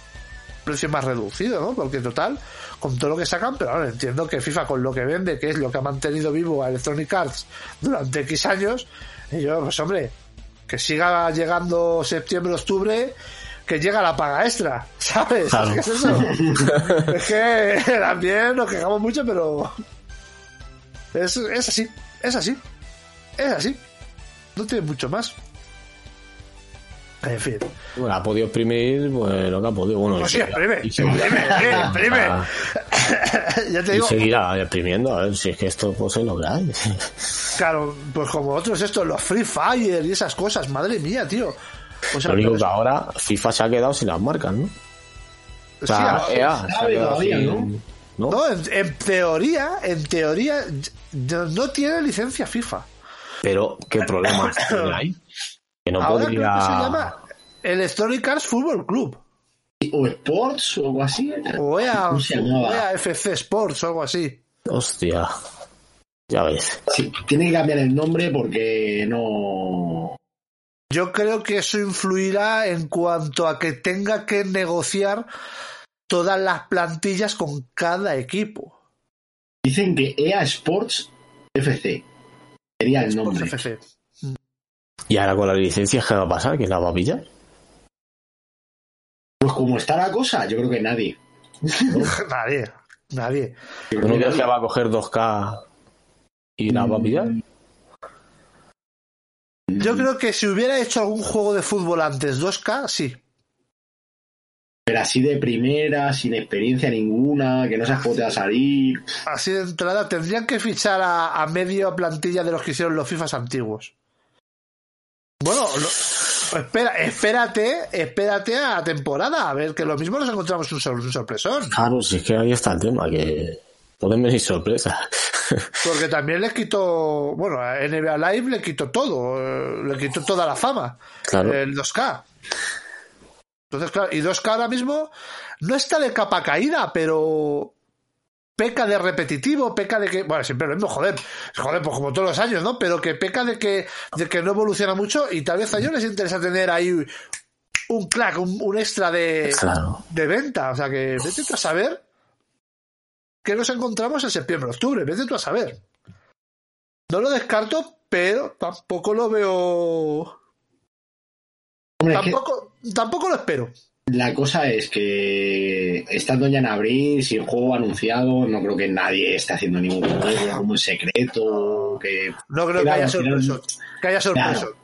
precio más reducido, ¿no? Porque total, con todo lo que sacan, pero ahora entiendo que FIFA con lo que vende, que es lo que ha mantenido vivo a Electronic Arts durante X años, y yo, pues hombre, que siga llegando septiembre, octubre, que llega la paga extra, [laughs] ¿sabes? Claro. ¿Qué es eso? es que también nos quejamos mucho, pero es, es así, es así, es así. No tiene mucho más. En fin. Bueno, ha podido exprimir pues, lo que ha podido. Bueno, Pues sí, exprime, exprime, exprime. Ah, [laughs] ya te Y digo, seguirá exprimiendo, a ver si es que esto pues, es lo que hay. claro, pues como otros estos, los Free Fire y esas cosas, madre mía, tío. O sea, Lo único que ahora FIFA se ha quedado sin las marcas, ¿no? O sí, sea, ah, EA se todavía, sin- ¿no? No, en, en teoría, en teoría, no tiene licencia FIFA. Pero, ¿qué problemas [laughs] ahí? Que no Ahora podría... creo que se llama Electronic Arts Football Club. O Sports o algo así. O EA, o EA FC Sports o algo así. Hostia. Ya ves. Sí, tiene que cambiar el nombre porque no. Yo creo que eso influirá en cuanto a que tenga que negociar todas las plantillas con cada equipo. Dicen que EA Sports FC sería el nombre. FC. ¿Y ahora con las licencias qué va a pasar? ¿Quién las va a pillar? Pues como está la cosa, yo creo que nadie. [laughs] nadie, nadie. Yo ¿Tú creo no que crees que va a coger 2K y las va a pillar? Yo creo que si hubiera hecho algún juego de fútbol antes 2K, sí. Pero así de primera, sin experiencia ninguna, que no va a salir. Así de entrada tendrían que fichar a, a medio plantilla de los que hicieron los FIFAs antiguos. Bueno, lo- espera, espérate, espérate a la temporada, a ver que lo mismo nos encontramos un, sor- un sorpresón. Claro, si es que ahí está el tema, que pueden venir sorpresas. Porque también le quitó, bueno, a NBA Live le quitó todo, eh, le quitó toda la fama, Claro. el 2K. Entonces, claro, y 2K ahora mismo no está de capa caída, pero peca de repetitivo, peca de que, bueno, siempre lo mismo, joder, joder, pues como todos los años, ¿no? Pero que peca de que, de que no evoluciona mucho y tal vez a ellos les interesa tener ahí un clack, un, un extra de, Claro. de venta. O sea que vete tú a saber que nos encontramos en septiembre, octubre, vete tú a saber. No lo descarto, pero tampoco lo veo. Hombre, Tampoco, tampoco lo espero. la cosa es que estando ya en abril, sin juego anunciado, no creo que nadie esté haciendo ningún juego como en secreto. Que No creo que haya sorpresos. Que haya sorpresos. Claro.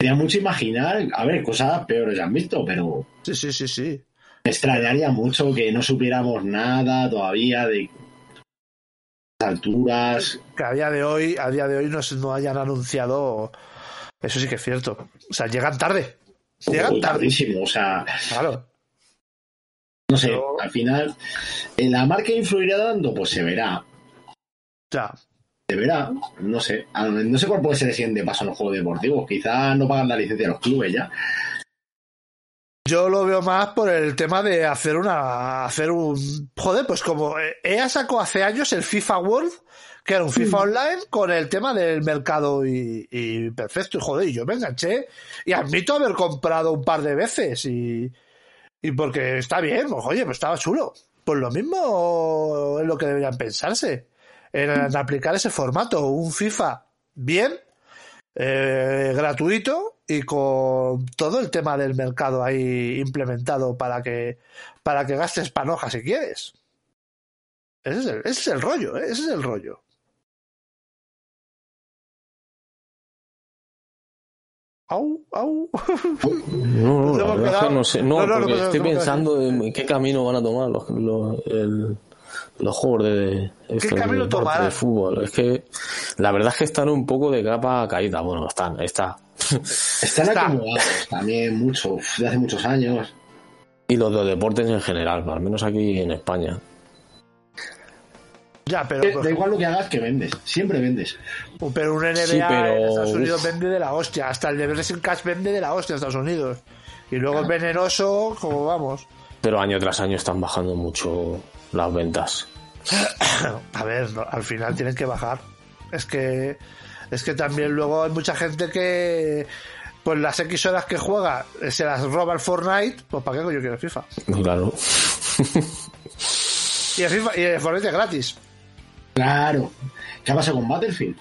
sería mucho imaginar, a ver, cosas peores han visto, pero Sí, sí, sí, sí. me extrañaría mucho que no supiéramos nada todavía de las alturas. Que a día de hoy, a día de hoy no, no hayan anunciado. Eso sí que es cierto. O sea, llegan tarde. Tarde. tardísimo, o sea, Claro. no sé, Pero- al final, ¿en la marca influirá dando? Pues se verá, Ya. se verá, no sé, no sé cuál puede ser el siguiente paso en los juegos deportivos, quizás no pagan la licencia a los clubes ya. Yo lo veo más por el tema de hacer una. hacer un. Joder, pues como eh, EA sacó hace años el FIFA World, que era un FIFA Online con el tema del mercado y, y perfecto. Y joder, y yo me enganché y admito haber comprado un par de veces y. y porque está bien, pues, oye, pues estaba chulo. Pues lo mismo es lo que deberían pensarse. En, en aplicar ese formato, un FIFA bien, eh, gratuito y con todo el tema del mercado ahí implementado para que para que gastes panoja si quieres. Ese es el, ese es el rollo, ¿eh? ese es el rollo. Au, au. No, [laughs] no, la verdad que no sé. No, No, no, porque no, no, estoy no, no, no. pensando en qué camino van a tomar los, los, el- los juegos de, camino de, tomarán? de fútbol. Es que la verdad es que están un poco de capa caída. Bueno, están, está. [laughs] Están Está. acomodados también mucho, de hace muchos años. Y los de deportes en general, al menos aquí en España. Ya, pero, Da igual lo que hagas que vendes, siempre vendes. pero un NBA Sí, pero- en Estados Unidos uf. vende de la hostia. Hasta el de Wrestling Cash vende de la hostia en Estados Unidos. Y luego es venenoso, como vamos. Pero año tras año están bajando mucho las ventas. [coughs] A ver, no, al final tienen que bajar. Es que es que también luego hay mucha gente que pues las X horas que juega eh, se las roba el Fortnite, pues para qué coño quiero FIFA. Claro. Y el FIFA y el Fortnite es gratis. Claro. ¿Qué ha pasado con Battlefield?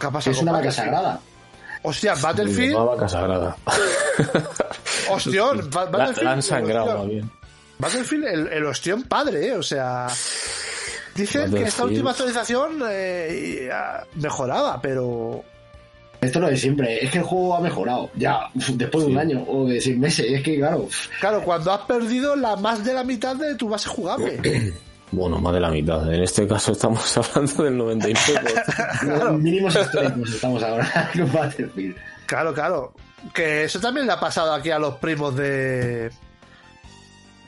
¿Qué ha pasado Es con una vaca sagrada. Hostia, Battlefield, Una vaca sagrada. [laughs] La, Battlefield, la han sangrado el más bien. Battlefield, el, el hostión padre, ¿eh? o sea, dicen que esta última actualización eh, mejoraba, pero Esto lo de siempre, es que el juego ha mejorado. Ya, después de un año o de seis meses. Es que, claro, claro, cuando has perdido la más de la mitad de tu base jugable. [clears throat] Bueno, más de la mitad. En este caso estamos [laughs] hablando del 99%. mínimos históricos estamos ahora [laughs] con Battlefield. Claro, claro. Que eso también le ha pasado aquí a los primos de.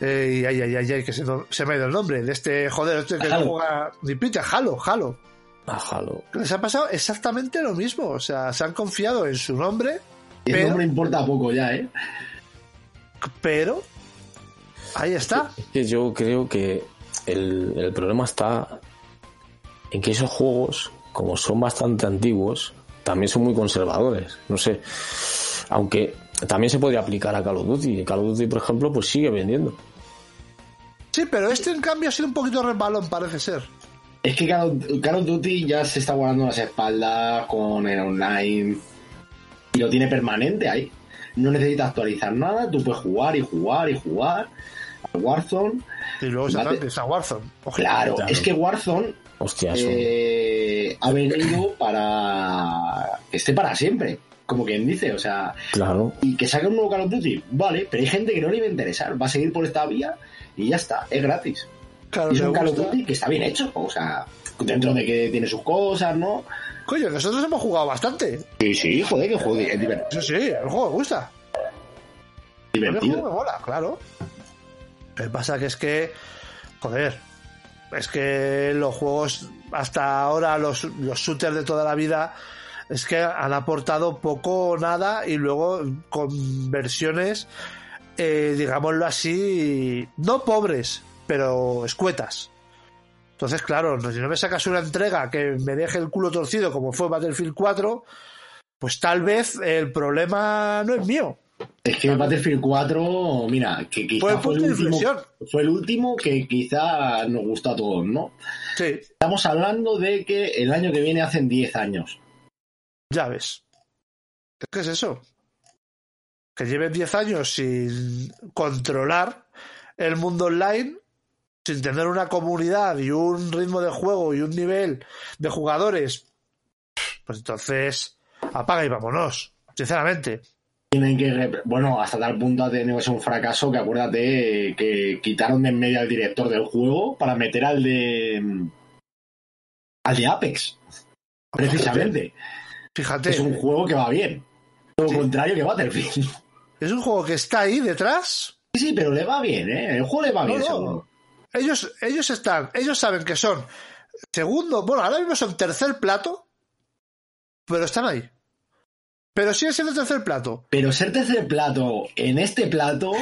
Eh, ay, ay, ay, ay, que se, me ha ido el nombre. De este, joder, este que no Halo. juega ni pinche, Halo, Halo. Ajalo. Que Les ha pasado exactamente lo mismo. O sea, se han confiado en su nombre, Y el Pero- nombre importa poco ya, ¿eh? pero. Ahí está. Yo creo que el, el problema está en que esos juegos, como son bastante antiguos, también son muy conservadores. No sé. Aunque también se podría aplicar a Call of Duty. Call of Duty, por ejemplo, pues sigue vendiendo. Sí, pero este en cambio ha sido un poquito resbalón, parece ser. Es que Call of, Call of Duty ya se está guardando las espaldas con el online y lo tiene permanente ahí. No necesita actualizar nada, tú puedes jugar y jugar y jugar Warzone. Y luego se a Warzone. Ojo. Claro, Claro. es que Warzone Hostia, eso. eh, ha venido para que esté para siempre, como quien dice, o sea, Claro. y que saque un nuevo Call of Duty, vale, pero hay gente que no le va a interesar, va a seguir por esta vía y ya está, es gratis. Claro, Y es un Call of. Duty que está bien hecho, o sea, dentro de que tiene sus cosas, ¿no? Coño, nosotros hemos jugado bastante. Sí, sí, joder, que joder, es diver- Sí, sí, el juego me gusta. El juego divertido. me mola, claro. Lo que pasa que es que, joder, es que los juegos hasta ahora, los, los shooters de toda la vida, es que han aportado poco o nada y luego con versiones, eh, digámoslo así, no pobres, pero escuetas. Entonces, claro, si no me sacas una entrega que me deje el culo torcido como fue Battlefield 4, pues tal vez el problema no es mío. Es que Battlefield 4, mira, que quizá Fue el fue, el último, fue el último que quizá nos gustó a todos, ¿no? Sí, Estamos hablando de que el año que viene hacen 10 años. ya ves. ¿Qué es eso? Que lleven 10 años sin controlar el mundo online, sin tener una comunidad y un ritmo de juego y un nivel de jugadores. Pues entonces, apaga y vámonos. Sinceramente. Tienen que, bueno, hasta tal punto ha tenido que ser un fracaso que acuérdate que quitaron de en medio al director del juego para meter al de al de Apex. Precisamente. Fíjate, Es un juego que va bien. Todo lo Sí. contrario que Battlefield. es un juego que está ahí detrás Sí, sí, pero le va bien, ¿eh? El juego le va No, bien, no. seguro. ellos, ellos están, ellos saben que son segundo, bueno, ahora mismo son tercer plato, pero están ahí. Pero siguen siendo tercer plato. Pero ser tercer plato en este plato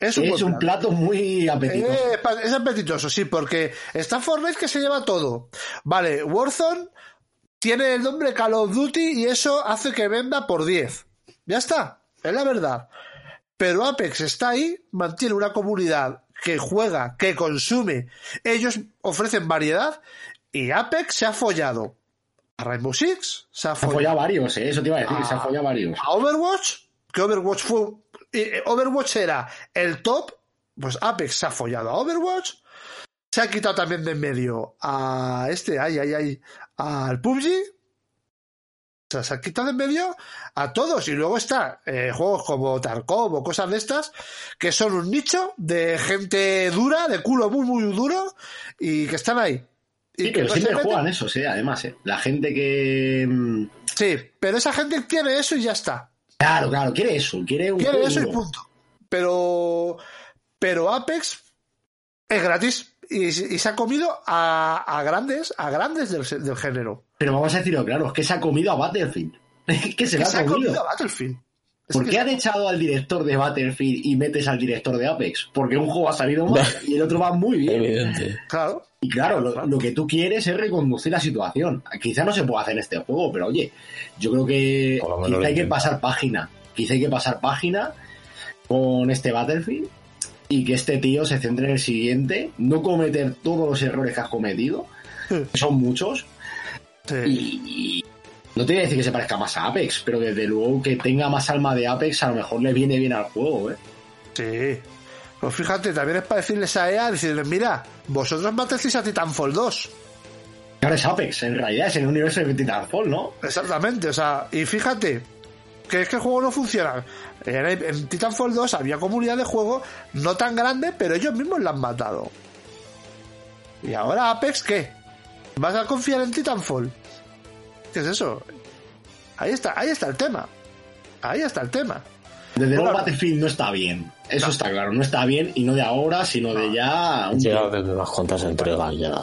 Es un, es plato muy apetitoso. Eh, es apetitoso, sí, porque está Fortnite que se lleva todo. Vale, Warzone tiene el nombre Call of Duty y eso hace que venda por 10. Ya está, es la verdad. Pero Apex está ahí, mantiene una comunidad que juega, que consume. Ellos ofrecen variedad y Apex se ha follado a Rainbow Six, se ha Se ha follado follado varios, ¿eh? Eso te iba a decir, se ha follado varios. a Overwatch, que Overwatch fue. eh, Overwatch era el top, pues Apex se ha follado a Overwatch. Se ha quitado también de en medio a este, ay, ay, ay, al PUBG. O sea, se ha quitado de en medio a todos. Y luego está eh, juegos como Tarkov o cosas de estas, que son un nicho de gente dura, de culo muy, muy duro, y que están ahí. Y Sí, que pero siempre juegan eso, sí, además, ¿eh? La gente que... mm, Sí, pero esa gente tiene eso y ya está. Claro, claro, quiere eso, quiere un quiere eso y punto. Pero, pero Apex es gratis y, y se ha comido a, a grandes, a grandes del, del género. Pero vamos a decirlo claro, es que se ha comido a Battlefield. [laughs] Es que se Que lo ha se ha comido. comido a Battlefield. ¿Por qué han echado al director de Battlefield y metes al director de Apex? Porque un juego ha salido mal [laughs] y el otro va muy bien. Evidente. Claro. Y claro, lo, lo que tú quieres es reconducir la situación. Quizá no se puede hacer en este juego, pero oye, yo creo que quizá hay que pasar página. Quizá hay que pasar página con este Battlefield y que este tío se centre en el siguiente, no cometer todos los errores que has cometido, que son muchos, Sí. y no te voy a decir que se parezca más a Apex, pero desde luego que tenga más alma de Apex a lo mejor le viene bien al juego, ¿eh? Sí. Pues fíjate, también es para decirles a EA, decirles, mira, vosotros matecéis a Titanfall 2. Y ahora es Apex, en realidad es en el universo de Titanfall, ¿no? Exactamente, o sea, y fíjate que es que el juego no funciona. En Titanfall 2 había comunidad de juego no tan grande, pero ellos mismos la han matado. Y ahora Apex, ¿qué? ¿Vas a confiar en Titanfall? ¿Qué es eso? Ahí está, ahí está el tema. Ahí está el tema. Desde luego Bueno. Battlefield no está bien. Eso está claro, no está bien y no de ahora, sino de ya un Ya desde unas cuantas entregas ya.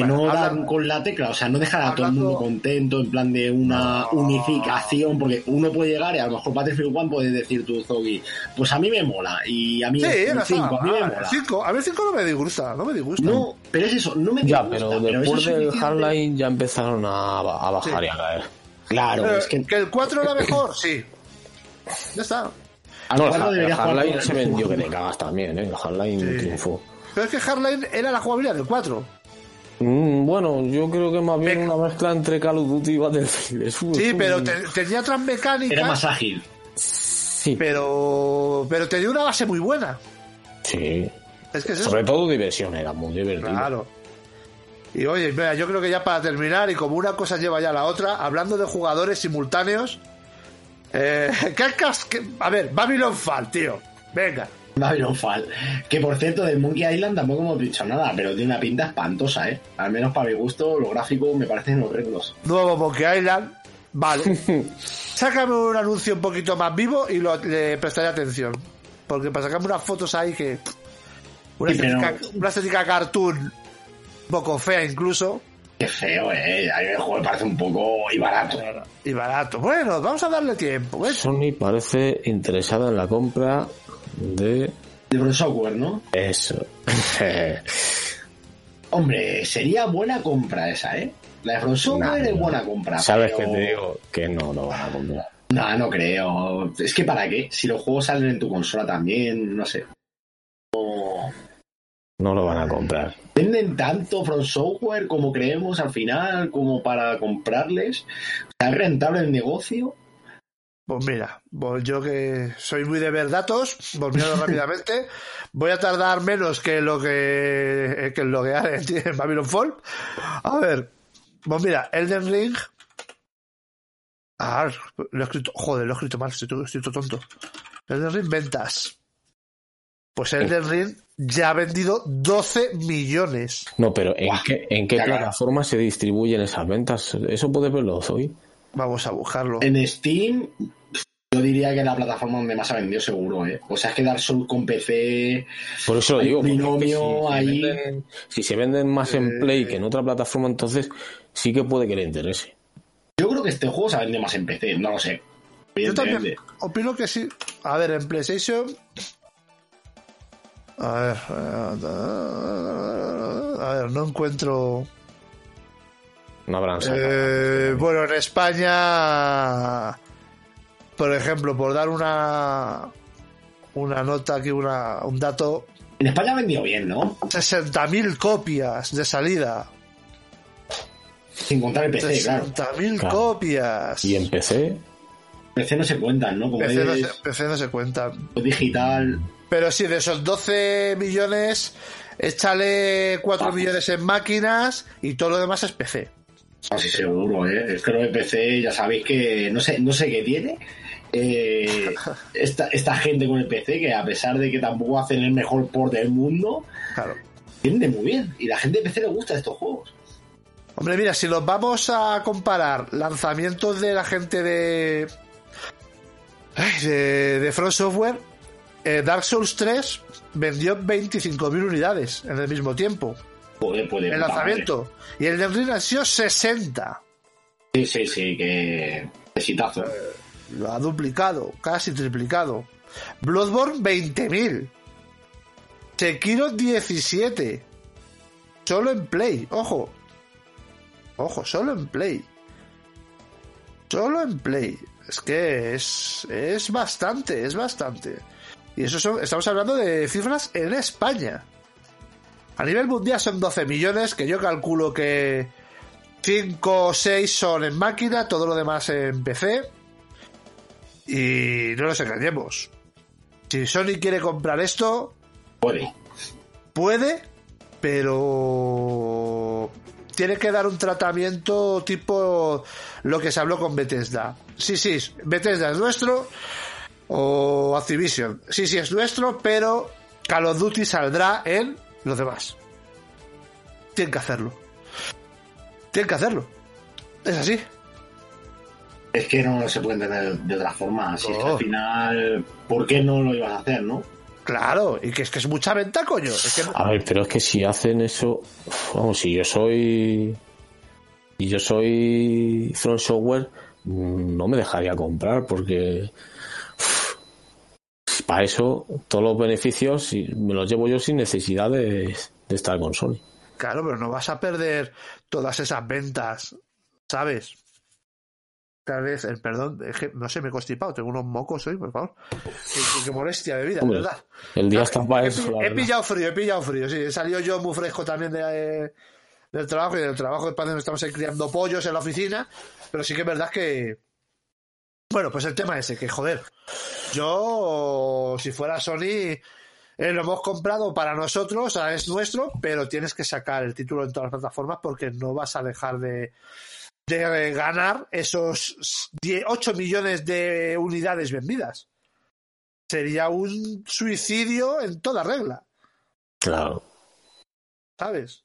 Que no dan hablando- con la tecla, o sea, no dejan a todo el mundo contento en plan de una unificación, porque uno puede llegar y a lo mejor Battlefield 1 puede decir tú, Zogi, pues a mí me mola y a mí Sí, el no 5, a mí me mola. 5, a mí el 5 no me disgusta, no me disgusta. No, pero es eso, no me Ya, disgusta, pero eso después es del. Hardline ya empezaron a, ba- a bajar Sí. y a caer. Claro, Pero es que que el 4 era mejor, sí. Ya está. al No, el, Hardline se vendió que te cagas también, ¿eh? El Hardline Sí. triunfó. Pero es que Hardline era la jugabilidad del 4. Mm, bueno, yo creo que más bien Venga. una mezcla entre Call of Duty y Battlefield. Sí, [laughs] es un- pero te- tenía otras mecánicas. Era más ágil. Sí, pero pero tenía una base muy buena. sí. Es que es eso. Sobre todo diversión, era muy divertido. Claro. Y oye, mira, yo creo que ya para terminar, y como una cosa lleva ya la otra, hablando de jugadores simultáneos, eh, [laughs] ¿qué cas- qué- a ver, Babylon Fall, tío. Venga. Babylon Fall. Que por cierto, del Monkey Island tampoco hemos dicho nada, pero tiene una pinta espantosa, ¿eh? Al menos para mi gusto, los gráficos me parecen horrendos. Nuevo Monkey Island. Vale. [laughs] Sácame un anuncio un poquito más vivo y lo, le prestaré atención. Porque para sacarme unas fotos ahí que. Una, Sí, pero- estética, una estética cartoon, un poco fea incluso, Qué feo, ¿eh? A mí el juego me parece un poco y barato. y barato. Bueno, vamos a darle tiempo. ¿ves? Sony parece interesada en la compra de De Software, ¿no? eso. [laughs] Hombre, sería buena compra esa, ¿eh? La de From Software Nah, es no. buena compra. ¿Sabes pero- qué te digo? Que no lo van a comprar. No, no creo. Es que para qué? Si los juegos salen en tu consola también, no sé. No- No lo van a comprar. Venden tanto From Software como creemos al final, como para comprarles. ¿Es rentable el negocio? Pues mira, pues yo que soy muy de ver datos, volviendo [laughs] rápidamente, voy a tardar menos que lo que, que lo que hay [laughs] en Babylon Fall. A ver, pues mira, Elden Ring. Ah, lo he escrito, joder, lo he escrito mal, estoy, todo- estoy todo tonto. Elden Ring ventas. Pues Elden Ring ya ha vendido 12 millones. No, pero ¿en qué, en qué plataforma se distribuyen esas ventas? ¿Eso puedes verlo hoy? Vamos a buscarlo. En Steam, yo diría que es la plataforma donde más ha vendido seguro, ¿eh? O sea, es que Dark Souls con PC... Por eso lo digo. binomio si, se ahí. venden, si se venden más en Play que en otra plataforma, entonces sí que puede que le interese. Yo creo que este juego se vende más en PC, no lo sé. Yo también opino que sí. A ver, en PlayStation. A ver. eh, A ver, no encuentro. No habrán sacado. Eh, bueno, en España. Por ejemplo, por dar una. Una nota aquí, una, un dato. En España ha vendido bien, ¿no? 60.000 copias de salida. Sin contar el PC, claro. 60.000 Claro. copias. Y en PC, PC no se cuentan, ¿no? Como PC no, se, PC no se cuenta. digital. Pero sí, de esos 12 millones, échale 4 millones en máquinas y todo lo demás es PC. Así seguro, ¿eh? Es que lo de PC, ya sabéis que no sé, no sé qué tiene. eh, [laughs] esta, esta gente con el PC, que a pesar de que tampoco hacen el mejor port del mundo, Claro. vende muy bien. Y la gente de PC le gusta estos juegos. Hombre, mira, si los vamos a comparar lanzamientos de la gente de. Ay, de, de Front Software, eh, Dark Souls 3 vendió 25.000 unidades en el mismo tiempo. Puede. El lanzamiento. Y el de sido 60. Sí, sí, sí, que. Exitazo. Lo ha duplicado, casi triplicado. Bloodborne 20.000. Sekiro 17. Solo en Play, ojo. Ojo, solo en Play. Solo en Play. Es que es, es bastante, es bastante. Y eso son, estamos hablando de cifras en España. A nivel mundial son 12 millones, que yo calculo que 5 o 6 son en máquina, todo lo demás en PC. Y no nos engañemos. Si Sony quiere comprar esto, Puede. puede, pero tiene que dar un tratamiento tipo lo que se habló con Bethesda. Sí, sí, Bethesda es nuestro o Activision. Sí, sí, es nuestro, pero Call of Duty saldrá en los demás. Tienen que hacerlo. Tienen que hacerlo. Es así. Es que no se puede entender de otra forma. Si es que al final, ¿por qué no lo ibas a hacer, no? Claro, y que es que es mucha venta, coño. Es que A ver, pero es que si hacen eso, vamos, si yo soy y yo soy Front Software, mm, no me dejaría comprar porque para eso todos los beneficios me los llevo yo sin necesidad de, de estar con Sony. Claro, pero no vas a perder todas esas ventas, ¿sabes? Tal vez, el perdón, es que no sé, me he constipado, tengo unos mocos hoy, por favor. Qué, molestia de vida, Hombre, verdad. El día está para eso. la he pillado frío, he pillado frío, sí. He salido yo muy fresco también de, eh, del trabajo y del trabajo de padre estamos criando pollos en la oficina, pero sí que es verdad que... Bueno, pues el tema ese, que joder, yo, si fuera Sony, eh, lo hemos comprado para nosotros, es nuestro, pero tienes que sacar el título en todas las plataformas porque no vas a dejar de, de ganar esos 10 8 millones de unidades vendidas. Sería un suicidio en toda regla, Claro. ¿sabes?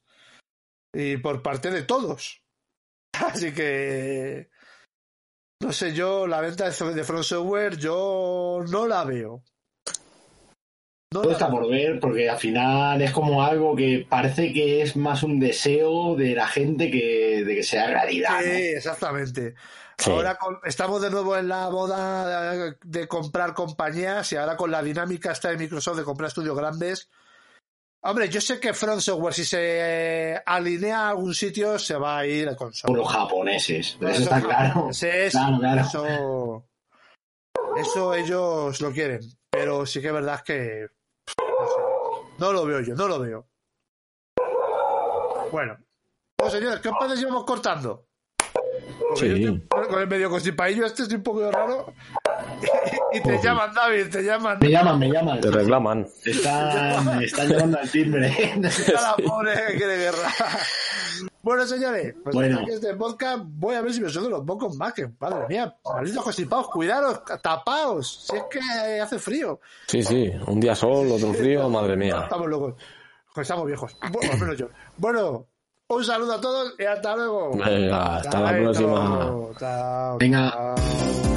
Y por parte de todos. [laughs] Así que... No sé, yo la venta de de Front Software yo no la veo. No Todo la está veo. por ver, porque al final es como algo que parece que es más un deseo de la gente que de que sea realidad. Sí, ¿no? exactamente. Sí. Ahora con- estamos de nuevo en la moda de, de comprar compañías y ahora con la dinámica esta de Microsoft de comprar estudios grandes, Hombre, yo sé que Front Software, si se alinea a algún sitio, se va a ir con Por los japoneses. Eso está claro. Japoneses, Claro, claro. Eso, eso ellos lo quieren. Pero sí que es verdad que. No, sé, no lo veo yo, no lo veo. Bueno. Pues señores, ¿qué os parece si vamos cortando? Porque Sí. yo estoy con el medio constipadillo este es un poco raro. [laughs] Y, te llaman, David, te llaman. Me llaman, me llaman. Te reclaman. Están, están llamando al timbre. [laughs] Está la [laughs] pobre que quiere guerra. Bueno, señores, pues Bueno. hasta aquí este podcast voy a ver si me suelto los pocos más, que madre mía, malditos constipados, cuidaros, tapaos, si es que hace frío. Sí, sí. Un día sol, otro frío, madre mía. Estamos locos, pues estamos viejos, bueno, al menos yo. Bueno, un saludo a todos y hasta luego. Venga, hasta la próxima. Chao, Venga. chao.